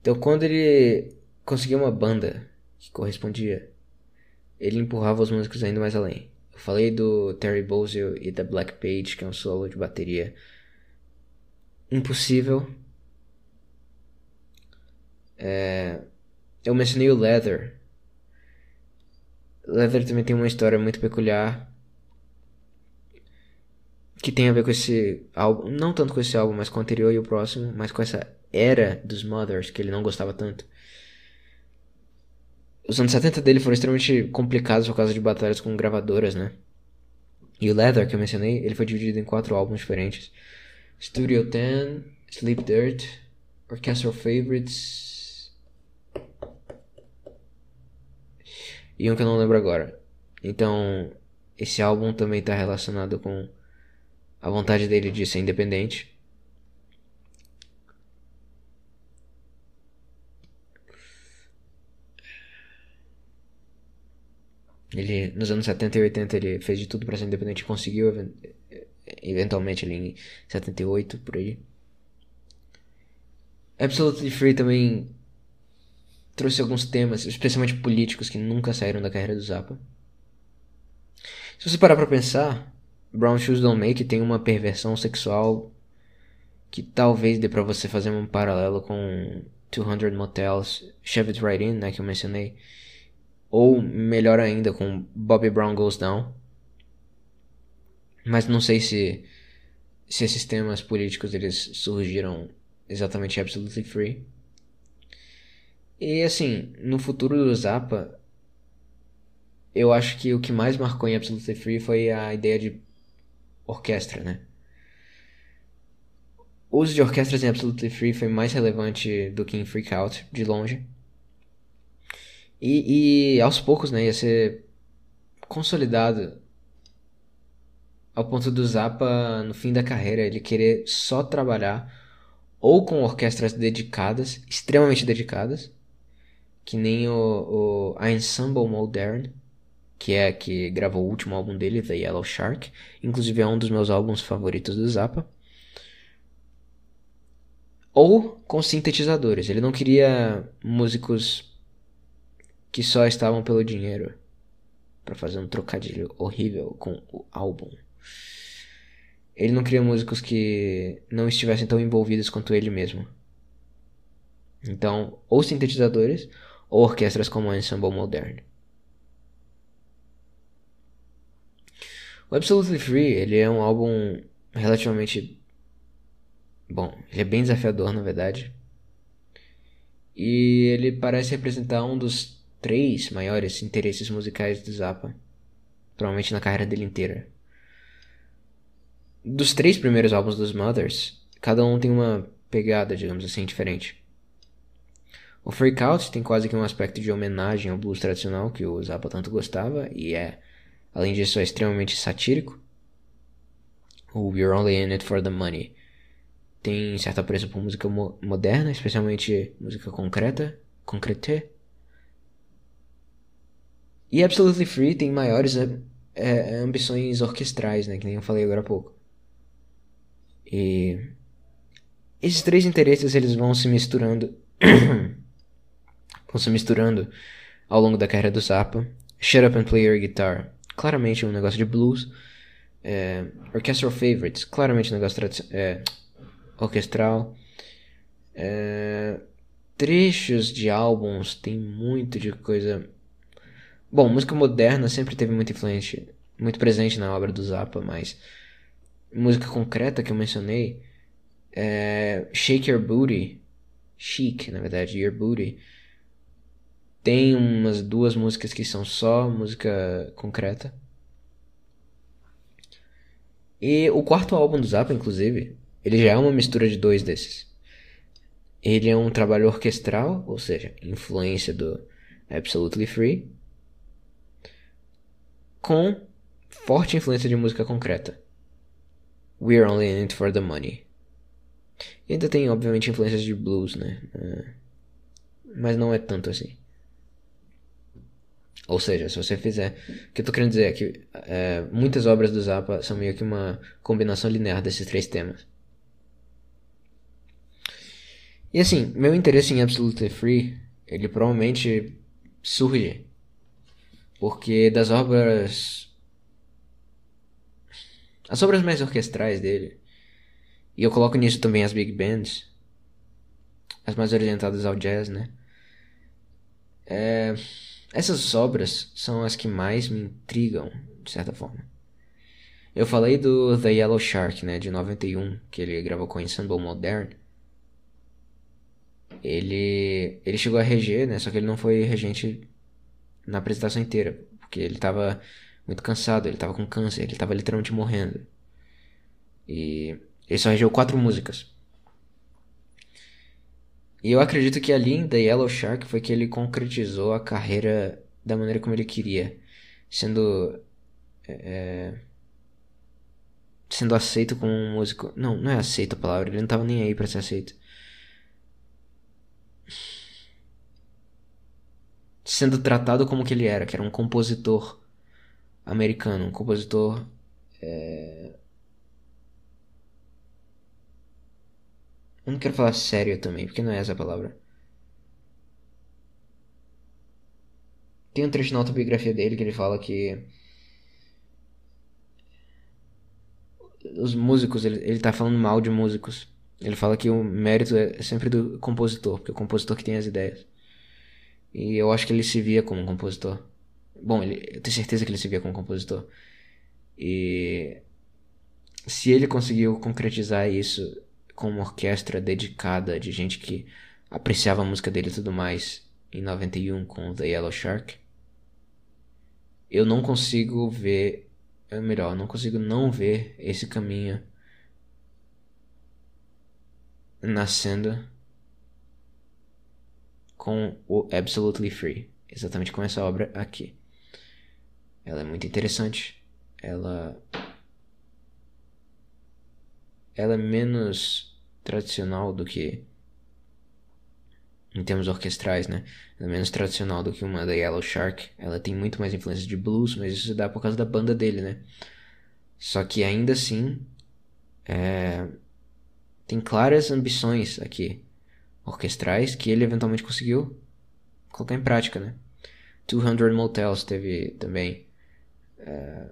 Então, quando ele conseguia uma banda que correspondia, ele empurrava os músicos ainda mais além. Eu falei do Terry Bozzio e da Black Page, que é um solo de bateria impossível. É... Eu mencionei o Leather. Leather também tem uma história muito peculiar que tem a ver com esse álbum, não tanto com esse álbum, mas com o anterior e o próximo, mas com essa era dos Mothers que ele não gostava tanto. Os anos 70 dele foram extremamente complicados por causa de batalhas com gravadoras, né? E o Leather, que eu mencionei, ele foi dividido em quatro álbuns diferentes. Studio 10, Sleep Dirt, Orchestral Favorites... E um que eu não lembro agora. Então, esse álbum também está relacionado com a vontade dele de ser independente. Ele, nos anos 70 e 80, ele fez de tudo para ser independente e conseguiu, eventualmente, ali em 78, por aí. Absolutely Free também trouxe alguns temas, especialmente políticos, que nunca saíram da carreira do Zappa. Se você parar pra pensar, Brown Shoes Don't Make tem uma perversão sexual que talvez dê para você fazer um paralelo com 200 Motels, Shove It Right In, né, que eu mencionei. Ou melhor ainda, com Bobby Brown Goes Down. Mas não sei se, se esses temas políticos eles surgiram exatamente Absolutely Free. E assim, no futuro do Zappa, eu acho que o que mais marcou em Absolutely Free foi a ideia de orquestra, né? O uso de orquestras em Absolutely Free foi mais relevante do que em Freak Out, de longe. E, e aos poucos, né, ia ser consolidado ao ponto do Zappa, no fim da carreira, ele querer só trabalhar ou com orquestras dedicadas, extremamente dedicadas, que nem o, o Ensemble Modern, que é que gravou o último álbum dele, The Yellow Shark. Inclusive é um dos meus álbuns favoritos do Zappa. ou com sintetizadores. Ele não queria músicos que só estavam pelo dinheiro para fazer um trocadilho horrível com o álbum. Ele não queria músicos que não estivessem tão envolvidos quanto ele mesmo. Então, ou sintetizadores ou orquestras como o Ensemble Modern. O Absolutely Free, ele é um álbum relativamente bom, ele é bem desafiador, na verdade. E ele parece representar um dos três maiores interesses musicais do Zappa, provavelmente na carreira dele inteira. Dos três primeiros álbuns dos Mothers, cada um tem uma pegada, digamos assim, diferente. O Freak Out tem quase que um aspecto de homenagem ao blues tradicional que o Zappa tanto gostava e é, além disso, é extremamente satírico. O We're Only In It For The Money tem certa pressa por música mo moderna, especialmente música concreta, concrete. E Absolutely Free tem maiores é, ambições orquestrais, né, que nem eu falei agora há pouco. E esses três interesses eles vão se misturando vão se misturando ao longo da carreira do Zappa. Shut Up and Play Your Guitar, claramente um negócio de blues. É, Orchestral Favorites, claramente um negócio é, orquestral. É, trechos de álbuns, tem muito de coisa. Bom, música moderna sempre teve muita influência, muito presente na obra do Zappa, mas música concreta que eu mencionei, é Shake Your Booty, Chic, na verdade, Your Booty, tem umas duas músicas que são só música concreta. E o quarto álbum do Zappa, inclusive, ele já é uma mistura de dois desses. Ele é um trabalho orquestral, ou seja, influência do Absolutely Free, com forte influência de música concreta. We're Only In It For The Money. E ainda tem, obviamente, influências de blues, né? É, mas não é tanto assim. Ou seja, se você fizer. O que eu tô querendo dizer é que é, muitas obras do Zappa são meio que uma combinação linear desses três temas. E assim, meu interesse em Absolutely Free, ele provavelmente surge porque das obras. As obras mais orquestrais dele, e eu coloco nisso também as big bands, as mais orientadas ao jazz, né? É essas obras são as que mais me intrigam, de certa forma. Eu falei do The Yellow Shark, né, de 91, que ele gravou com Ensemble Modern. Ele ele chegou a reger, né, só que ele não foi regente na apresentação inteira, porque ele tava muito cansado, ele tava com câncer, ele tava literalmente morrendo. E ele só regeu quatro músicas. E eu acredito que ali em The Yellow Shark foi que ele concretizou a carreira da maneira como ele queria, sendo é, é, sendo aceito como um músico. Não, não é aceito a palavra, ele não tava nem aí para ser aceito. Sendo tratado como que ele era, que era um compositor americano, um compositor é, Eu não quero falar sério também, porque não é essa a palavra. Tem um trecho na autobiografia dele que ele fala que os músicos, ele, ele tá falando mal de músicos. Ele fala que o mérito é sempre do compositor, porque é o compositor que tem as ideias. E eu acho que ele se via como um compositor. Bom, ele, eu tenho certeza que ele se via como um compositor. E se ele conseguiu concretizar isso com uma orquestra dedicada de gente que apreciava a música dele e tudo mais em 91 com The Yellow Shark. Eu não consigo ver, é melhor, não consigo não ver esse caminho nascendo com o Absolutely Free, exatamente com essa obra aqui. Ela é muito interessante. Ela ela é menos tradicional do que em termos orquestrais, né? Ela é menos tradicional do que uma da Yellow Shark. Ela tem muito mais influência de blues, mas isso dá por causa da banda dele, né? Só que ainda assim, é... tem claras ambições aqui orquestrais que ele eventualmente conseguiu colocar em prática, né? 200 Motels teve também uh,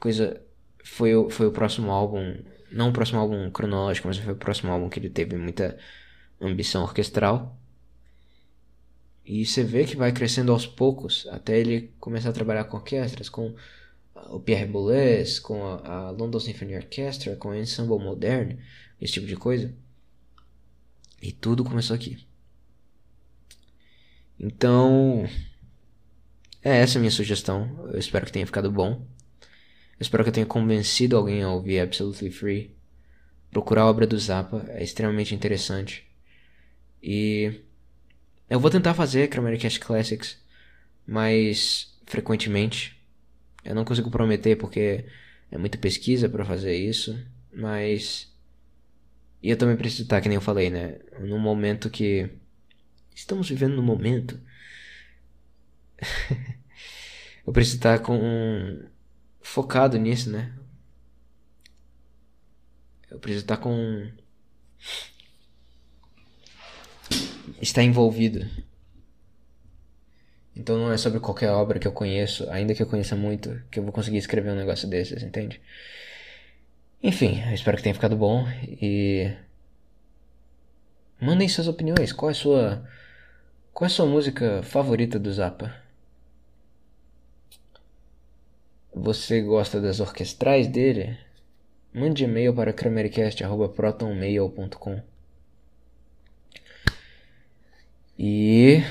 coisa foi o, foi o próximo álbum não o próximo álbum cronológico mas foi o próximo álbum que ele teve muita ambição orquestral e você vê que vai crescendo aos poucos até ele começar a trabalhar com orquestras com o Pierre Boulez com a, London Symphony Orchestra com o Ensemble Moderne esse tipo de coisa e tudo começou aqui então é essa a minha sugestão. Eu espero que tenha ficado bom. Espero que eu tenha convencido alguém a ouvir Absolutely Free. Procurar a obra do Zappa é extremamente interessante. E eu vou tentar fazer Cast Classics mais frequentemente. Eu não consigo prometer porque é muita pesquisa para fazer isso, mas e eu também preciso estar, que nem eu falei, né, num momento que estamos vivendo no momento eu preciso estar com focado nisso, né? Eu preciso estar com estar envolvido. Então não é sobre qualquer obra que eu conheço, ainda que eu conheça muito, que eu vou conseguir escrever um negócio desses, entende? Enfim, eu espero que tenha ficado bom e mandem suas opiniões. Qual é a sua qual é a sua música favorita do Zappa? Você gosta das orquestrais dele? Mande e-mail para kramercast.protonmail.com E...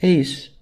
É isso.